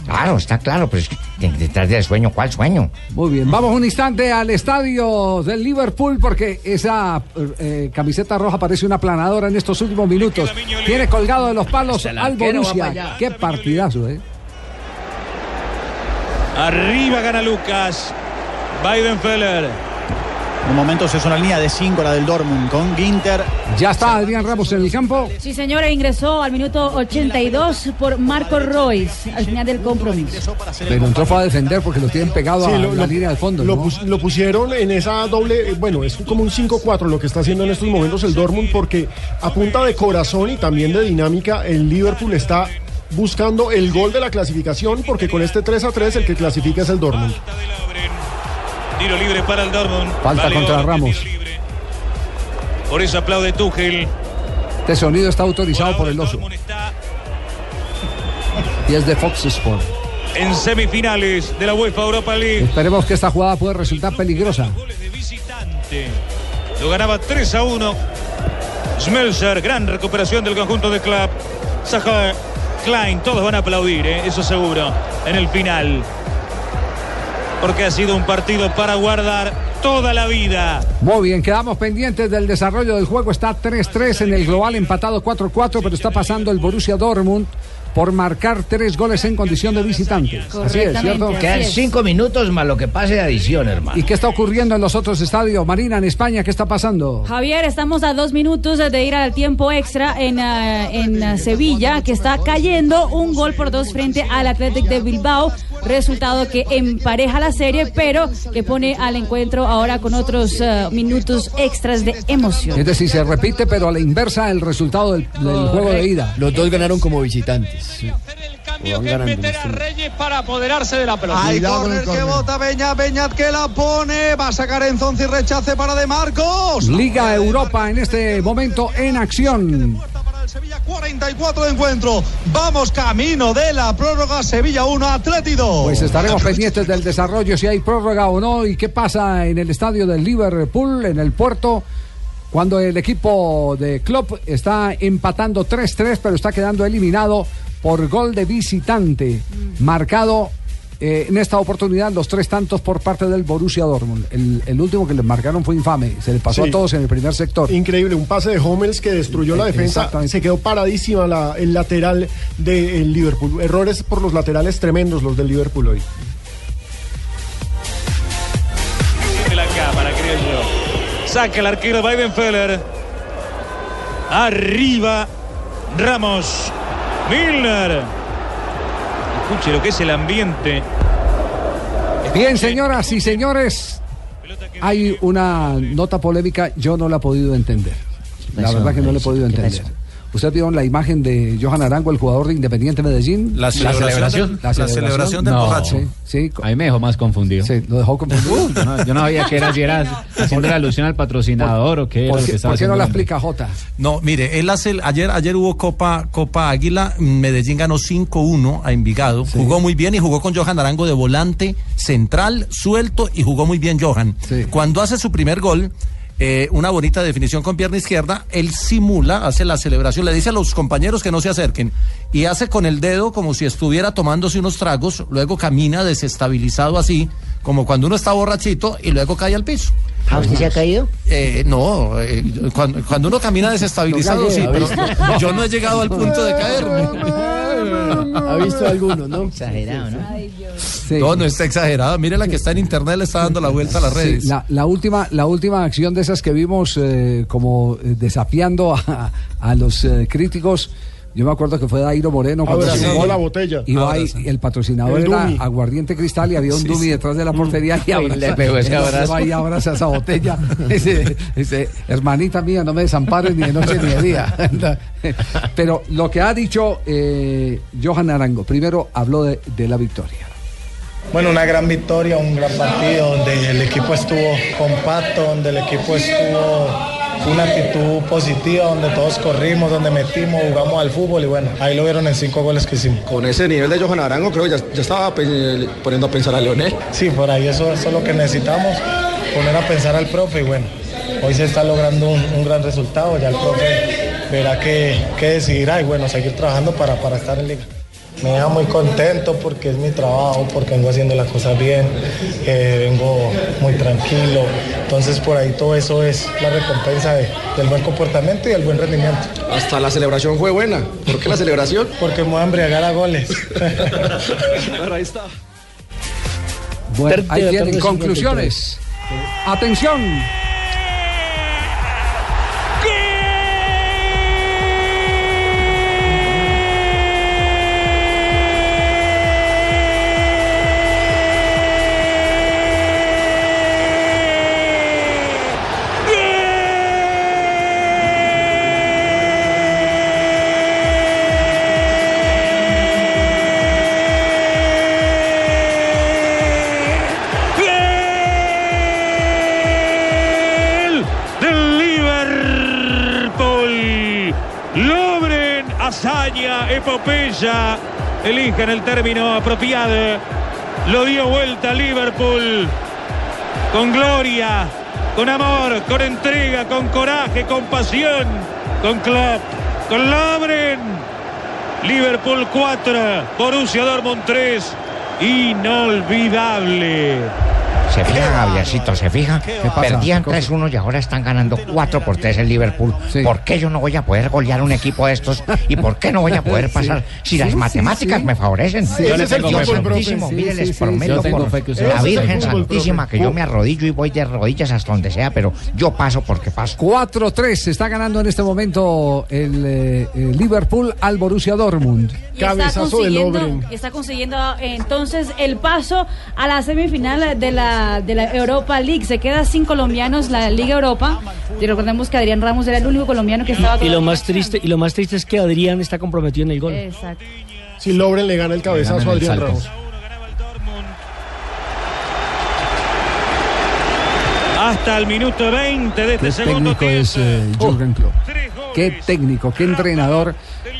Speaker 26: Claro, está claro, pero es que de- detrás del sueño, ¿cuál sueño?
Speaker 2: Muy bien, vamos un instante al estadio del Liverpool porque esa eh, camiseta roja parece una planadora en estos últimos minutos. Tiene colgado de los palos al Borussia. Qué partidazo, ¿eh?
Speaker 22: Arriba gana Lucas. Weidenfeller.
Speaker 32: En momentos es una línea de 5 la del Dortmund con Ginter.
Speaker 2: Ya está Adrián Ramos en el campo.
Speaker 4: Sí, señora, ingresó al minuto 82 por Marco Royce al final del compromiso.
Speaker 2: Pero entró fue a defender porque lo tienen pegado
Speaker 10: Sí,
Speaker 2: a
Speaker 10: lo-
Speaker 2: la
Speaker 10: lo-
Speaker 2: línea de fondo.
Speaker 10: Lo,
Speaker 2: ¿no?
Speaker 10: pus- lo pusieron en esa doble, bueno, es como un 5-4 lo que está haciendo en estos momentos el Dortmund porque a punta de corazón y también de dinámica el Liverpool está buscando el gol de la clasificación porque con este 3 a 3 el que clasifica es el Dortmund.
Speaker 22: Tiro libre para el Dortmund.
Speaker 2: Falta
Speaker 22: Vale,
Speaker 2: contra
Speaker 22: Dortmund,
Speaker 2: Ramos.
Speaker 22: Por eso aplaude Tuchel.
Speaker 2: Este sonido está autorizado por el oso. Y es de Fox Sport.
Speaker 22: En semifinales de la UEFA Europa League.
Speaker 2: Esperemos que esta jugada pueda resultar peligrosa.
Speaker 22: Lo ganaba 3 a 1. Schmelzer, gran recuperación del conjunto de Club. Saja Klein, todos van a aplaudir, ¿eh? eso seguro, en el final. Porque ha sido un partido para guardar toda la vida.
Speaker 2: Muy bien, quedamos pendientes del desarrollo del juego. Está 3-3 en el global, empatado 4-4, pero está pasando el Borussia Dortmund por marcar tres goles en condición de visitante. Así es, ¿cierto?
Speaker 17: Quedan cinco minutos más lo que pase de adición, hermano.
Speaker 2: ¿Y qué está ocurriendo en los otros estadios? Marina, en España, ¿qué está pasando?
Speaker 4: Javier, estamos a dos minutos de ir al tiempo extra en, en ah, Sevilla, que está cayendo un gol por dos frente al Athletic de Bilbao. Resultado que empareja la serie, pero que pone al encuentro ahora con otros ah, minutos extras de emoción.
Speaker 2: Es decir, se repite, pero a la inversa el resultado del, del juego de ida.
Speaker 19: Los dos ganaron como visitantes. O van ganando en este momento.
Speaker 22: Reyes para apoderarse de la pelota.
Speaker 29: Hay córner que bota Beñat, Beñat que la pone, va a sacar Enzonzi, rechace para De Marcos.
Speaker 2: Liga Europa en este momento en acción.
Speaker 29: 44 de encuentro. Vamos camino de la prórroga Sevilla 1 Atleti 2.
Speaker 2: Pues estaremos pendientes del desarrollo, si hay prórroga o no, y qué pasa en el estadio del Liverpool, en el puerto, cuando el equipo de Klopp está empatando 3-3, pero está quedando eliminado por gol de visitante, marcado eh, en esta oportunidad los tres tantos por parte del Borussia Dortmund. El, el último que le marcaron fue infame, se le pasó
Speaker 10: Sí.
Speaker 2: a todos en el primer sector.
Speaker 10: Increíble, un pase de Hummels que destruyó la defensa.
Speaker 2: exactamente.
Speaker 10: Se quedó paradísima la- el lateral del Liverpool. Errores por los laterales tremendos los del Liverpool hoy.
Speaker 22: Tiene la cámara, creo yo. Saca el arquero Weidenfeller. Arriba Ramos. Milner. Escuche lo que es el ambiente.
Speaker 2: Bien, señoras y señores, hay una nota polémica, yo no la he podido entender. La verdad que no la he podido
Speaker 17: ¿Qué
Speaker 2: entender. ¿Ustedes vieron la imagen de Johan Arango, el jugador de Independiente Medellín?
Speaker 12: La celebración, la celebración del
Speaker 24: No.
Speaker 12: borracho.
Speaker 2: Sí, sí.
Speaker 24: Ahí me dejó más confundido.
Speaker 2: Sí, lo dejó confundido.
Speaker 24: Yo no, yo no sabía que era si era haciendo la alusión al patrocinador o qué era
Speaker 2: ¿Por
Speaker 24: lo
Speaker 2: qué,
Speaker 24: que estaba
Speaker 2: por qué no
Speaker 24: haciendo
Speaker 2: la explica Jota?
Speaker 12: No, mire, él hace el- ayer ayer hubo Copa Copa Águila, Medellín ganó 5-1 a Envigado, jugó muy bien y jugó con Johan Arango de volante central, suelto y jugó muy bien Johan. Cuando hace su primer gol, eh, una bonita definición con pierna izquierda, él simula, hace la celebración, le dice a los compañeros que no se acerquen y hace con el dedo como si estuviera tomándose unos tragos, luego camina desestabilizado así, como cuando uno está borrachito y luego cae al piso.
Speaker 17: ¿A usted se ha caído?
Speaker 12: Eh, no, eh, cuando, cuando uno camina desestabilizado,
Speaker 19: No
Speaker 12: sí, pero
Speaker 19: ¿ha
Speaker 12: yo no he llegado al punto de caerme.
Speaker 19: Ha visto alguno, ¿no?
Speaker 17: Exagerado, ¿no?
Speaker 12: No, no está exagerado. Mire la que está en internet, le está dando la vuelta a las
Speaker 2: Sí,
Speaker 12: redes.
Speaker 2: la, la última, la última acción de esas que vimos eh, como eh, desafiando a, a los eh, críticos. Yo me acuerdo que fue Dairo Moreno cuando
Speaker 10: Abrazando
Speaker 2: llegó,
Speaker 10: la botella.
Speaker 2: Iba ahí, el patrocinador
Speaker 10: El
Speaker 2: era. Aguardiente Cristal y había un
Speaker 10: Sí,
Speaker 2: Dumi
Speaker 10: sí.
Speaker 2: detrás de la portería y
Speaker 17: Y
Speaker 2: abraza,
Speaker 17: le pegó ese abrazo.
Speaker 2: y abraza esa botella. (laughs) Dice, dice, hermanita mía, no me desampares ni de noche ni de día. (laughs) Pero lo que ha dicho eh, Johan Arango, primero habló de, de la victoria.
Speaker 33: Bueno, una gran victoria, un gran partido donde el equipo estuvo compacto, donde el equipo estuvo una actitud positiva, donde todos corrimos, donde metimos, jugamos al fútbol y bueno, ahí lo vieron en cinco goles que hicimos.
Speaker 34: Con ese nivel de Johan Arango, creo que ya, ya estaba poniendo a pensar a Leonel.
Speaker 33: Sí, por ahí eso, eso es lo que necesitamos, poner a pensar al profe y bueno, hoy se está logrando un, un gran resultado, ya el profe verá qué, qué decidirá y bueno, seguir trabajando para, para estar en liga. Me deja muy contento porque es mi trabajo, porque vengo haciendo las cosas bien, eh, vengo muy tranquilo. Entonces por ahí todo eso es la recompensa de- del buen comportamiento y el buen rendimiento.
Speaker 34: Hasta la celebración fue buena. ¿Por qué la celebración?
Speaker 33: Porque me voy a embriagar a goles. (laughs)
Speaker 34: Pero ahí está.
Speaker 2: Bueno, ahí tienen conclusiones. Atención.
Speaker 22: Epopeya. Elijan el término apropiado. Lo dio vuelta Liverpool. Con gloria, con amor, con entrega, con coraje, con pasión. Con Klopp, con Lobren. Liverpool 4, Borussia Dortmund 3. Inolvidable.
Speaker 26: Se fija, Javiercito, se fija.
Speaker 22: pasa?
Speaker 26: Perdían
Speaker 22: ¿Qué cosa?
Speaker 26: 3-1 y ahora están ganando 4 por 3 el Liverpool. ¿Por qué yo no voy a poder golear un equipo de estos? ¿Y por qué no voy a poder (laughs) pasar si las
Speaker 22: Sí,
Speaker 26: matemáticas
Speaker 22: sí.
Speaker 26: me favorecen?
Speaker 22: Sí, ese es el
Speaker 26: Dios
Speaker 22: fútbol, profe.
Speaker 26: santísimo,
Speaker 22: Sí,
Speaker 26: mire,
Speaker 22: sí,
Speaker 26: les prometo
Speaker 22: yo tengo
Speaker 26: por la Virgen Santísima que yo me arrodillo y voy de rodillas hasta donde sea, pero yo paso porque paso.
Speaker 2: 4-3 se está ganando en este momento el, eh, el Liverpool al Borussia Dortmund.
Speaker 4: Y consiguiendo, está consiguiendo eh, entonces el paso a la semifinal de la, de la Europa League. Se queda sin colombianos la Liga Europa. Y recordemos que Adrián Ramos era el único colombiano que estaba
Speaker 9: Y lo más triste, y lo más triste es que Adrián está comprometido en el gol.
Speaker 4: Exacto.
Speaker 10: Si Lobren le gana el cabezazo a Adrián
Speaker 9: el
Speaker 10: Ramos.
Speaker 22: Hasta el minuto 20 de este
Speaker 2: Qué
Speaker 22: segundo
Speaker 2: técnico es eh, Jürgen Klopp. Qué técnico, qué entrenador.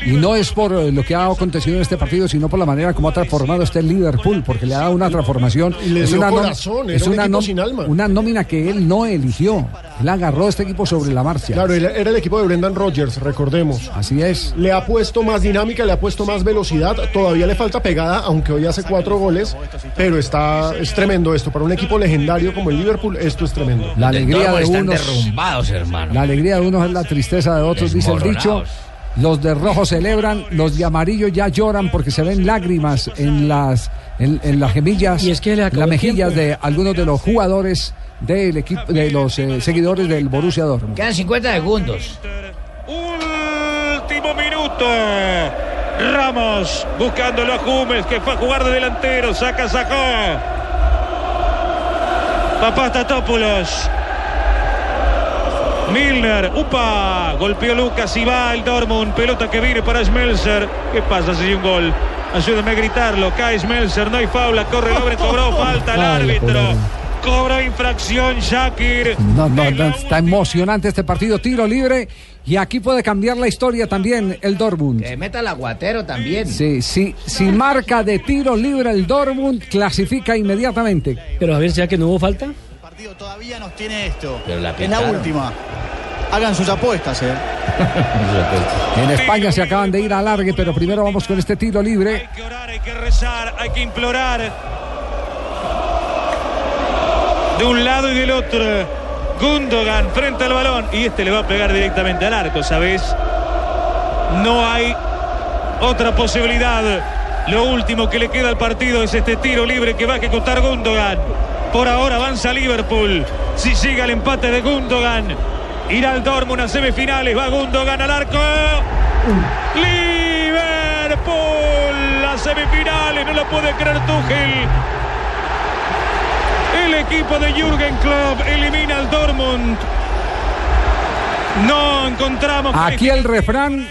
Speaker 2: Y no es por eh, lo que ha acontecido en este partido, sino por la manera como ha transformado este Liverpool, porque le ha dado una transformación.
Speaker 10: Y le
Speaker 2: es
Speaker 10: dio
Speaker 2: una,
Speaker 10: corazón,
Speaker 2: es
Speaker 10: un
Speaker 2: una,
Speaker 10: equipo
Speaker 2: nom-
Speaker 10: sin alma.
Speaker 2: una nómina que él no eligió. Él agarró a este equipo sobre la marcha.
Speaker 10: Claro, era el equipo de Brendan Rodgers, recordemos.
Speaker 2: Así es.
Speaker 10: Le ha puesto más dinámica, le ha puesto más velocidad. Todavía le falta pegada, aunque hoy hace cuatro goles. Pero está, es tremendo esto. Para un equipo legendario como el Liverpool, esto es tremendo.
Speaker 2: La alegría de
Speaker 17: están
Speaker 2: unos.
Speaker 17: derrumbados, hermano.
Speaker 2: La alegría de unos es la tristeza de otros, dice el dicho. Los de rojo celebran, los de amarillo ya lloran porque se ven lágrimas en las en, en las gemillas,
Speaker 9: Y es que
Speaker 2: las mejillas
Speaker 9: tiempo.
Speaker 2: de algunos de los jugadores del equipo, de los eh, seguidores del Borussia Dortmund.
Speaker 17: Quedan 50 segundos.
Speaker 22: Último minuto. Ramos buscándolo a Hummels que fue a jugar de delantero. Saca, sacó. Papá Tatópulos. Milner, upa, golpeó Lucas y va el Dortmund, pelota que viene para Schmelzer. ¿Qué pasa si hay un gol? Ayúdame a gritarlo, cae Schmelzer, no hay faula, corre el hombre, cobró (laughs) falta el árbitro. Cobra infracción Shakir.
Speaker 2: No, no, no, está emocionante este partido, tiro libre. Y aquí puede cambiar la historia también el Dortmund.
Speaker 26: Que meta el aguatero también.
Speaker 2: Sí, sí, si marca de tiro libre el Dortmund, clasifica inmediatamente.
Speaker 9: Pero a ver, ¿será que no hubo falta?
Speaker 32: Todavía nos tiene esto.
Speaker 26: Pero la
Speaker 32: es la última. Hagan sus apuestas, eh. (laughs)
Speaker 2: En España se acaban de ir a largue, pero primero vamos con este tiro libre.
Speaker 22: Hay que rezar, hay que implorar. De un lado y del otro. Gundogan frente al balón. Y este le va a pegar directamente al arco, ¿sabes? No hay otra posibilidad. Lo último que le queda al partido es este tiro libre que va a ejecutar Gundogan. Por ahora avanza Liverpool. Si llega el empate de Gundogan, irá al Dortmund a semifinales. Va Gundogan al arco. Liverpool a semifinales. No lo puede creer Tuchel. El equipo de Jürgen Klopp elimina al Dortmund. No encontramos.
Speaker 2: Aquí el refrán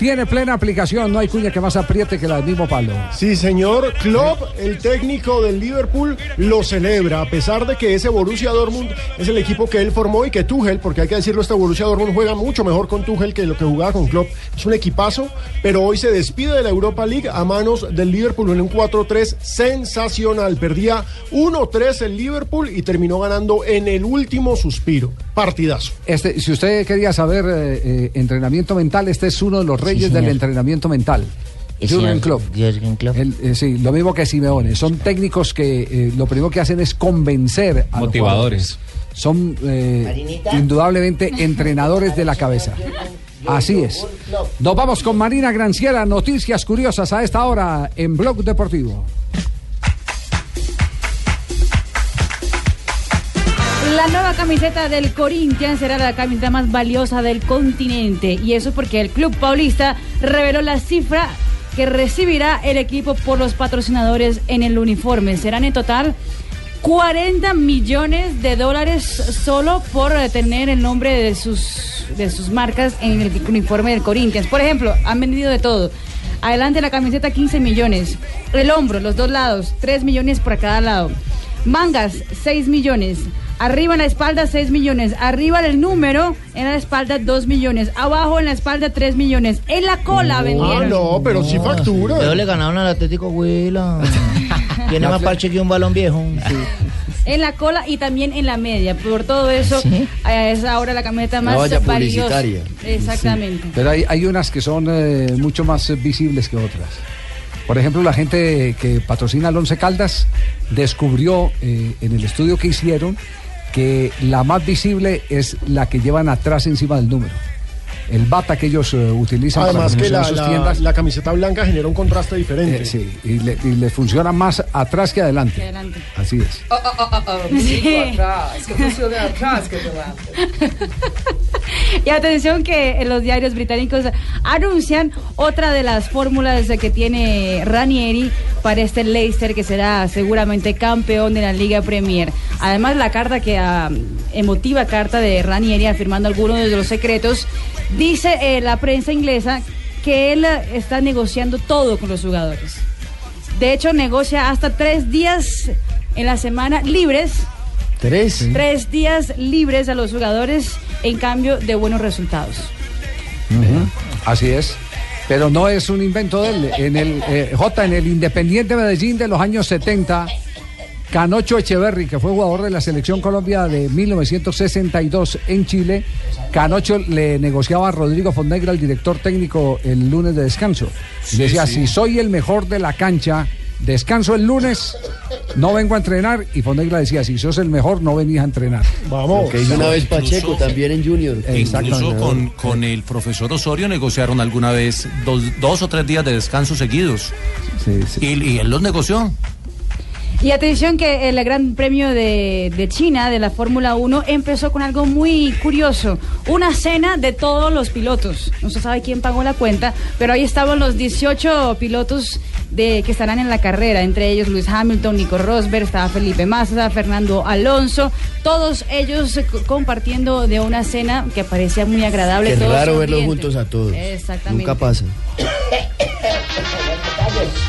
Speaker 2: tiene plena aplicación. No hay cuña que más apriete que la del mismo palo.
Speaker 10: Sí, señor. Klopp, el técnico del Liverpool, lo celebra, a pesar de que ese Borussia Dortmund es el equipo que él formó y que Tuchel, porque hay que decirlo, este Borussia Dortmund juega mucho mejor con Tuchel que lo que jugaba con Klopp. Es un equipazo, pero hoy se despide de la Europa League a manos del Liverpool en un 4-3 sensacional. Perdía 1-3 el Liverpool y terminó ganando en el último suspiro. Partidazo.
Speaker 2: Este, si usted quería saber eh, eh, entrenamiento mental, este es uno de los reyes del
Speaker 17: señor.
Speaker 2: entrenamiento mental. Jürgen Klopp.
Speaker 17: Jürgen Klopp.
Speaker 2: El, eh, sí, lo mismo que Simeone. Son técnicos que eh, lo primero que hacen es convencer a los
Speaker 24: Motivadores.
Speaker 2: Son eh, indudablemente entrenadores de la cabeza. Así es. Nos vamos con Marina Granciera. Noticias curiosas a esta hora en Blog Deportivo.
Speaker 4: La nueva camiseta del Corinthians será la camiseta más valiosa del continente. Y eso porque el club paulista reveló la cifra que recibirá el equipo por los patrocinadores en el uniforme. Serán en total 40 millones de dólares solo por tener el nombre de sus, de sus marcas en el uniforme del Corinthians. Por ejemplo, han vendido de todo. Adelante la camiseta 15 millones. El hombro, los dos lados, 3 millones por cada lado. Mangas, 6 millones. Arriba en la espalda, 6 millones. Arriba del número, en la espalda, 2 millones. Abajo en la espalda, 3 millones. En la cola vendieron.
Speaker 10: Ah, no, pero sí factura.
Speaker 17: Pero le ganaron al Atlético Huila. (laughs) Tiene más parche que un balón viejo.
Speaker 4: En la cola y también en la media. Por todo eso, eh, es ahora la camioneta más
Speaker 19: valla
Speaker 4: valiosa.
Speaker 19: publicitaria.
Speaker 4: Exactamente.
Speaker 2: Pero hay, hay unas que son eh, mucho más visibles que otras. Por ejemplo, la gente que patrocina al Once Caldas descubrió eh, en el estudio que hicieron que la más visible es la que llevan atrás encima del número. El bata que ellos eh, utilizan
Speaker 10: Además
Speaker 2: para
Speaker 10: que la,
Speaker 2: promocionar sus
Speaker 10: la-
Speaker 2: tiendas.
Speaker 10: la camiseta blanca genera un contraste diferente.
Speaker 2: eh, sí, y le, y le funciona más atrás que adelante.
Speaker 4: Adelante.
Speaker 2: Así es.
Speaker 4: Sí.
Speaker 35: atrás, que funcione atrás que delante. (laughs)
Speaker 4: Y atención que los diarios británicos anuncian otra de las fórmulas que tiene Ranieri para este Leicester que será seguramente campeón de la Liga Premier. Además la carta que ah, emotiva carta de Ranieri afirmando algunos de los secretos dice eh, la prensa inglesa que él eh, está negociando todo con los jugadores. De hecho negocia hasta tres días en la semana libres
Speaker 19: Tres.
Speaker 4: tres días libres a los jugadores en cambio de buenos resultados.
Speaker 2: Así es. Pero no es un invento de él. En el eh, J, en el Independiente Medellín de los años 70, Canocho Echeverry, que fue jugador de la Selección Colombia de 1962 en Chile, Canocho le negociaba a Rodrigo Fonnegra, el director técnico, el lunes de descanso. Y le decía, si soy el mejor de la cancha, descanso el lunes, no vengo a entrenar. Y Fonnegra decía, si sos el mejor, no venís a entrenar.
Speaker 10: Vamos.
Speaker 19: Que hizo una vez Pacheco también en Junior.
Speaker 12: Incluso con, con el profesor Osorio negociaron alguna vez dos, dos o tres días de descanso seguidos. Y, y él los negoció.
Speaker 4: Y atención que el Gran Premio de, de China de la Fórmula 1 empezó con algo muy curioso, una cena de todos los pilotos. No se sabe quién pagó la cuenta, pero ahí estaban los 18 pilotos de que estarán en la carrera, entre ellos Luis Hamilton, Nico Rosberg, estaba Felipe Massa, Fernando Alonso, todos ellos co- compartiendo de una cena que parecía muy agradable. Todos
Speaker 19: raro verlos juntos a todos.
Speaker 4: Exactamente.
Speaker 19: Nunca pasa. (coughs)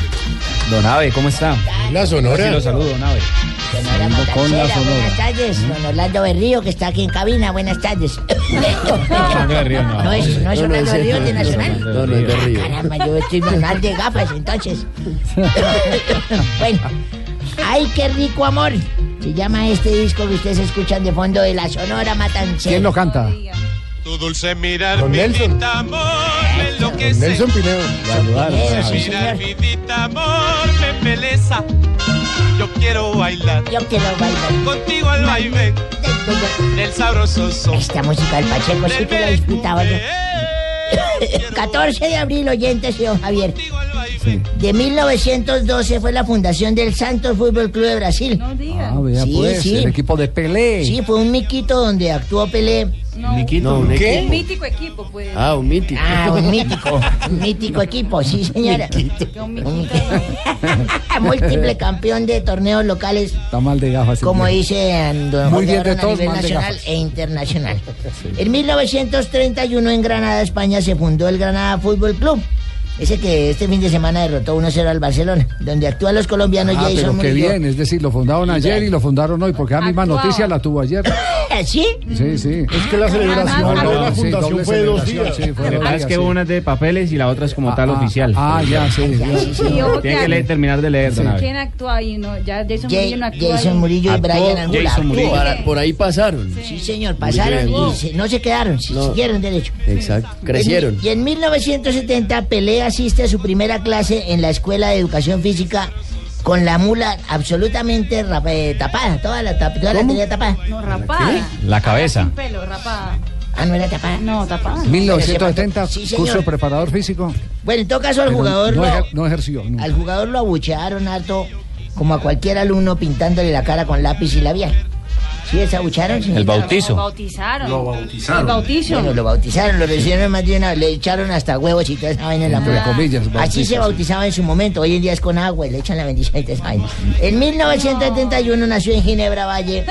Speaker 19: (coughs)
Speaker 24: Don Ave, ¿cómo está?
Speaker 36: La Sonora.
Speaker 24: Sí, lo saludo, Don Ave.
Speaker 17: Sonora
Speaker 24: con la Sonora.
Speaker 17: buenas tardes. Don Orlando Berrío, que está aquí en cabina, buenas tardes. (laughs)
Speaker 24: No.
Speaker 17: No es, no Orlando Berrío de Nacional.
Speaker 24: No, no es Berrío.
Speaker 17: Caramba, yo estoy mal de gafas entonces. (laughs) bueno, ay, qué rico amor. Se llama este disco que ustedes escuchan de fondo de la Sonora Matancera.
Speaker 2: ¿Quién lo canta?
Speaker 37: Tu dulce mirar,
Speaker 10: Don
Speaker 37: mi amor, me enloquece.
Speaker 10: Nelson Pinedo.
Speaker 17: Pinedo, sí,
Speaker 37: mi vida, amor, me embeleza. Yo quiero bailar.
Speaker 17: Yo quiero bailar.
Speaker 37: Contigo al baile del sabroso son.
Speaker 17: Esta música del Pacheco sí que la disfrutaba yo. 14 (laughs) de abril, oyentes, señor Javier. De 1912 fue la fundación del Santos Fútbol Club de Brasil.
Speaker 2: Ah, vea
Speaker 17: Sí,
Speaker 2: pues,
Speaker 17: sí.
Speaker 2: el equipo de Pelé.
Speaker 17: Sí, fue un miquito donde actuó Pelé.
Speaker 19: No, un
Speaker 4: ¿Qué?
Speaker 19: equipo.
Speaker 4: Mítico equipo, pues.
Speaker 19: Ah, un mítico.
Speaker 17: Ah, un mítico, un mítico equipo, sí señora. Un mítico. (laughs) Múltiple campeón de torneos locales,
Speaker 2: Está mal de gafas. el
Speaker 17: como dice don
Speaker 2: Muy bien de
Speaker 17: Barón, a
Speaker 2: todos,
Speaker 17: nivel nacional e internacional. En 1931 en Granada, España, se fundó el Granada Fútbol Club. Ese que este fin de semana derrotó 1-0 al Barcelona, donde actúan los colombianos
Speaker 2: Ah,
Speaker 17: Jason
Speaker 2: pero qué
Speaker 17: Murillo.
Speaker 2: bien, es decir, lo fundaron ayer y lo fundaron hoy, porque la misma noticia la tuvo ayer. (laughs)
Speaker 17: ¿Sí?
Speaker 2: Sí, sí.
Speaker 10: Es que la celebración
Speaker 2: Ah,
Speaker 10: de la
Speaker 2: sí,
Speaker 10: fundación fue de dos días.
Speaker 2: sí, fue dos
Speaker 24: es que
Speaker 2: sí.
Speaker 24: una es de papeles y la otra es como tal
Speaker 2: ah,
Speaker 24: oficial.
Speaker 2: ah, ya, sí.
Speaker 24: Tiene que leer- terminar de leer.
Speaker 4: ¿Quién actúa ahí? No, ya Jason
Speaker 17: Ja-
Speaker 4: Murillo no actúa
Speaker 17: Jason. Murillo y Brian.
Speaker 19: Jason Murillo. Por ahí pasaron.
Speaker 17: Sí, señor, pasaron y se- no se quedaron,
Speaker 19: No.
Speaker 17: siguieron derecho.
Speaker 19: Exacto. Crecieron.
Speaker 17: En- y en 1970 Asiste a su primera clase en la Escuela de Educación Física con la mula absolutamente rap- eh, tapada, toda la, tap- toda la tenía tapada.
Speaker 4: No, rapada.
Speaker 24: La cabeza.
Speaker 4: Sin pelo, rapada.
Speaker 17: Ah, no era tapada.
Speaker 4: No, tapada.
Speaker 2: 1970,
Speaker 17: Sí,
Speaker 2: curso de preparador físico.
Speaker 17: Bueno, en todo caso al
Speaker 2: pero
Speaker 17: jugador
Speaker 2: no,
Speaker 17: lo,
Speaker 2: ejer- no ejerció. nunca.
Speaker 17: al jugador lo abuchearon harto como a cualquier alumno pintándole la cara con lápiz y labial. ¿Sí?
Speaker 24: El
Speaker 4: Lo
Speaker 24: bautizo.
Speaker 4: bautizaron.
Speaker 10: Lo bautizaron.
Speaker 4: El bautizo.
Speaker 17: Bueno, lo bautizaron, lo recibieron más de una, le echaron hasta huevos y toda esa vaina en la
Speaker 2: Entre comillas,
Speaker 17: Así se bautizaba en su momento, hoy en día es con agua y le echan la bendición y toda esa vaina. En 1971 nació en Ginebra Valle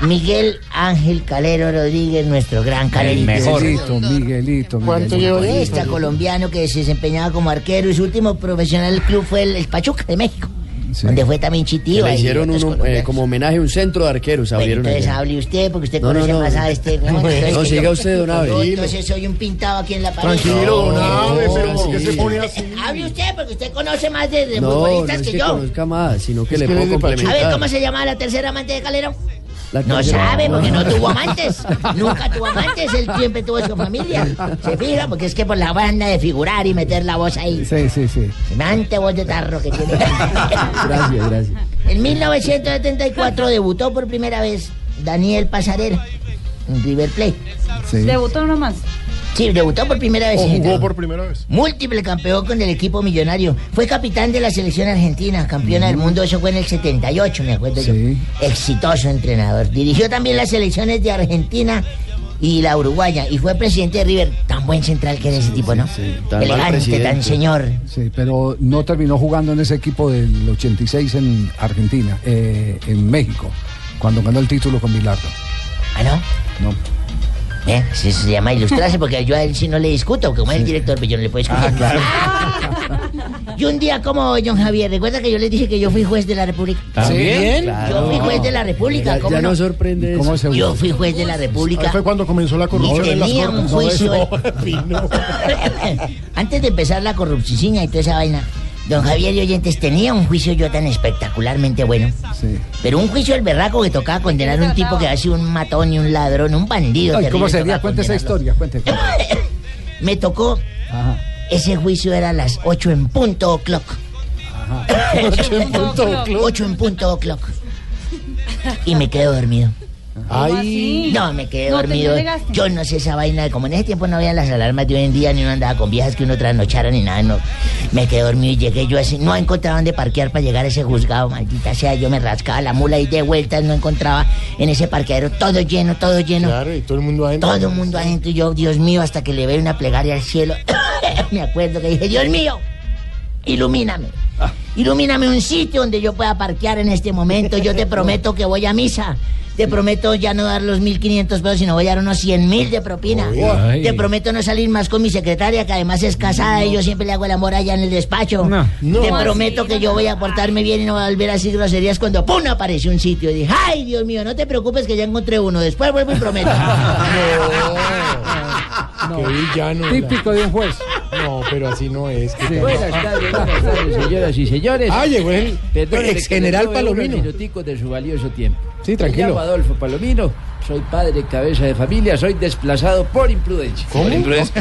Speaker 17: Miguel Ángel Calero Rodríguez, nuestro gran Calerito.
Speaker 2: Miguelito, Miguelito.
Speaker 36: ¿Cuánto
Speaker 2: Miguelito.
Speaker 36: lleva
Speaker 17: Futbolista colombiano que se desempeñaba como arquero y su último profesional club fue el, el Pachuca de México,
Speaker 2: Sí.
Speaker 17: donde fue también
Speaker 19: Que
Speaker 17: Chitiva.
Speaker 19: le hicieron uno, eh, como homenaje un centro de arqueros.
Speaker 17: Bueno,
Speaker 19: Abrieron
Speaker 17: entonces
Speaker 19: allá.
Speaker 17: hable usted porque usted
Speaker 19: No, no,
Speaker 17: conoce
Speaker 19: no.
Speaker 17: más a este. ¿no? Entonces
Speaker 19: No, siga
Speaker 17: yo-
Speaker 19: usted, don Abe.
Speaker 17: yo, Entonces soy un pintado aquí en la pared.
Speaker 10: Tranquilo, don Abe,
Speaker 19: no,
Speaker 10: pero ¿por qué se pone así?
Speaker 17: Hable usted porque usted conoce más de, de
Speaker 19: No, no
Speaker 17: futbolistas
Speaker 19: es
Speaker 17: que,
Speaker 19: que
Speaker 17: yo.
Speaker 19: conozca más, sino que
Speaker 10: Es
Speaker 19: le
Speaker 10: que
Speaker 19: puedo
Speaker 10: Pachuca.
Speaker 17: A ver,
Speaker 19: complementar.
Speaker 17: ¿cómo se llama la tercera amante de Calero?
Speaker 19: La
Speaker 17: No sabe porque no tuvo (laughs) amantes. Nunca tuvo amantes, él siempre tuvo su familia. Se fija porque es que por la banda de figurar y meter la voz ahí.
Speaker 2: Sí, sí, sí.
Speaker 17: Semejante voz de tarro que tiene.
Speaker 19: Gracias, gracias.
Speaker 17: En 1974 debutó por primera vez Daniel Pasarela en River Plate.
Speaker 2: sí.
Speaker 4: Debutó nomás.
Speaker 17: Sí, debutó por primera vez.
Speaker 10: ¿O jugó por primera vez?
Speaker 17: Múltiple campeón con el equipo millonario. Fue capitán de la selección argentina, campeona del mundo. Eso fue en el 78, me acuerdo yo.
Speaker 2: Sí.
Speaker 17: Exitoso entrenador. Dirigió también las selecciones de Argentina y la uruguaya. Y fue presidente de River. Tan buen central que era ese tipo, ¿no?
Speaker 19: tan mal
Speaker 17: Elegante,
Speaker 19: presidente.
Speaker 17: tan señor.
Speaker 2: Sí, pero no terminó jugando en ese equipo del 86 en Argentina, eh, en México, cuando ganó el título con Bilardo.
Speaker 17: ¿Ah, no?
Speaker 2: No.
Speaker 17: ¿Eh? Sí, Eso se llama ilustrarse porque yo a él sí no le discuto. Como es el director, pues yo no le puedo discutir. (laughs) Y un día como John Javier, recuerda que yo les dije que yo fui juez de la República.
Speaker 19: ¿También?
Speaker 17: Yo fui juez de la República,
Speaker 19: Ya,
Speaker 17: ¿cómo
Speaker 19: ya
Speaker 17: no?
Speaker 19: sorprende.
Speaker 2: ¿Cómo se
Speaker 17: Yo fui juez de la
Speaker 10: Ahí
Speaker 17: República.
Speaker 10: fue cuando comenzó la
Speaker 17: Y
Speaker 10: corrupción en las
Speaker 17: tenía un juicio. (laughs) (laughs) Antes de empezar la corrupción y toda esa vaina, don Javier y oyentes tenía un juicio yo tan espectacularmente bueno.
Speaker 2: Sí.
Speaker 17: Pero un juicio del berraco que tocaba condenar a un tipo que ha sido un matón y un ladrón, un bandido.
Speaker 2: Ay, ¿Cómo sería? Cuente esa historia, cuente. (laughs)
Speaker 17: Me tocó,
Speaker 2: Ajá.
Speaker 17: ese juicio era a las 8 (laughs) en punto o'clock.
Speaker 10: Ocho en punto o'clock.
Speaker 17: 8 en punto o'clock. Y me quedo dormido. Ay. No, me quedé
Speaker 38: No,
Speaker 17: dormido. Yo no sé esa vaina de como en ese tiempo no había las alarmas de hoy en día, ni uno andaba con viejas que uno trasnochara ni nada. No. Me quedé dormido y llegué yo así. No encontraba dónde parquear para llegar a ese juzgado, maldita sea. Yo me rascaba la mula y de vueltas no encontraba en ese parqueadero todo lleno, todo lleno.
Speaker 21: Claro, y todo el mundo adentro.
Speaker 17: Todo el mundo adentro y yo, Dios mío, hasta que le veo una plegaria al cielo. (coughs) me acuerdo que dije, Dios mío, ilumíname. Ilumíname un sitio donde yo pueda parquear en este momento. Yo te (laughs) prometo que voy a misa. Te prometo ya no dar los 1.500 pesos, sino voy a dar unos 100 mil de propina. Te prometo no salir más con mi secretaria, que además es casada y yo siempre le hago el amor allá en el despacho.
Speaker 4: No.
Speaker 17: Te
Speaker 4: No.
Speaker 17: prometo que yo voy a portarme bien y no voy a volver a decir groserías cuando ¡pum! aparece un sitio. Y dije, ay, Dios mío, no te preocupes que ya encontré uno. Después vuelvo y prometo. (laughs)
Speaker 21: Qué villano.
Speaker 2: Típico de un juez.
Speaker 21: No, pero así no es.
Speaker 39: Buenas tardes, buenas tardes, señoras y señores.
Speaker 21: Ah, llegó el ex general Palomino.
Speaker 39: minuticos de su valioso tiempo.
Speaker 21: Sí, tranquilo.
Speaker 39: llamo Adolfo Palomino, soy padre, cabeza de familia, soy desplazado por imprudencia.
Speaker 2: ¿Cómo?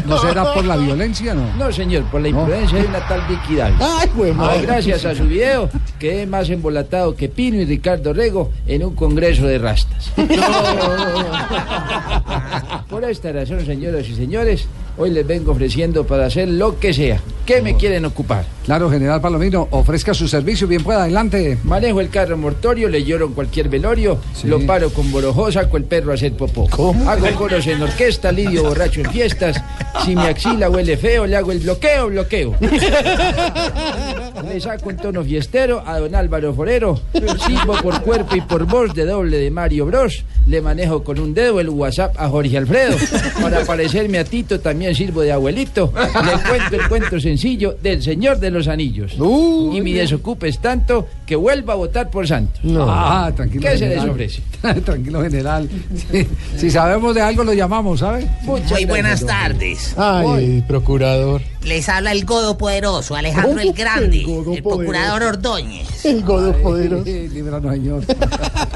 Speaker 2: ¿No será por la violencia, no?
Speaker 39: No, señor, por la imprudencia de una tal Vicky Dávila.
Speaker 21: Ay,
Speaker 39: Ah,
Speaker 21: madre.
Speaker 39: gracias a su video, quedé más embolatado que Pino y Ricardo Rego en un congreso de rastas. (laughs) Por esta razón, señoras y señores, hoy les vengo ofreciendo para hacer lo que sea. ¿Qué me quieren ocupar?
Speaker 2: Claro, general Palomino, ofrezca su servicio, bien pueda, adelante.
Speaker 39: Manejo el carro mortorio, le lloro en cualquier velorio, lo paro con borojó, saco el perro a hacer popó. Hago coros en orquesta, lidio borracho en fiestas. Si mi axila huele feo, le hago el bloqueo, bloqueo. Le saco un tono fiestero a don Álvaro Forero. Sirvo por cuerpo y por voz de doble de Mario Bros. Le manejo con un dedo el WhatsApp a Jorge Alfredo. Para parecerme a Tito también sirvo de abuelito. Le cuento el cuento sencillo del Señor de los Anillos. y mi desocupe es tanto que vuelva a votar por Santos.
Speaker 2: Ah, tranquilo.
Speaker 39: ¿Qué se les ofrece? (laughs)
Speaker 2: tranquilo, general. Si sabemos de algo, lo llamamos, ¿sabe?
Speaker 17: Muy buenas tardes.
Speaker 21: Ay, procurador.
Speaker 17: Les habla el godo poderoso, Alejandro el Grande, el,
Speaker 21: godo
Speaker 17: procurador Ordóñez.
Speaker 21: El godo poderoso. (laughs)
Speaker 2: Líbranos, señor.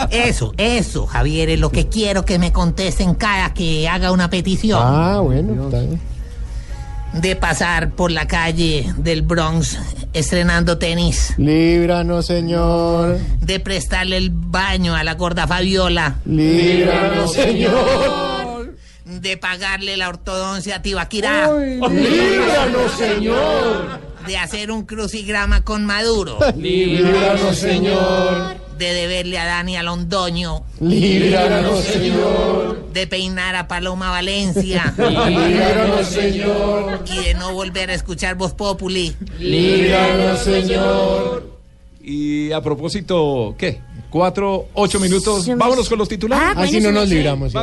Speaker 17: Eso, eso, Javier, es lo que quiero que me contesten cada que haga una petición.
Speaker 21: Ah, bueno, está bien.
Speaker 17: De pasar por la calle del Bronx estrenando tenis.
Speaker 21: Líbranos, Señor.
Speaker 17: De prestarle el baño a la gorda Fabiola.
Speaker 21: Líbranos, Señor.
Speaker 17: De pagarle la ortodoncia a Tibaquirá.
Speaker 21: Líbranos, Señor.
Speaker 17: De hacer un crucigrama con Maduro.
Speaker 21: Líbranos, Señor.
Speaker 17: De deberle a Dani Alondoño.
Speaker 21: Líbranos, Señor.
Speaker 17: De peinar a Paloma Valencia. (laughs)
Speaker 21: Líbranos, Señor.
Speaker 17: Y de no volver a escuchar Voz Populi.
Speaker 21: Líbranos, Señor.
Speaker 24: Y a propósito, ¿qué? Cuatro, ocho minutos. Vámonos con los titulares.
Speaker 21: Así no nos libramos.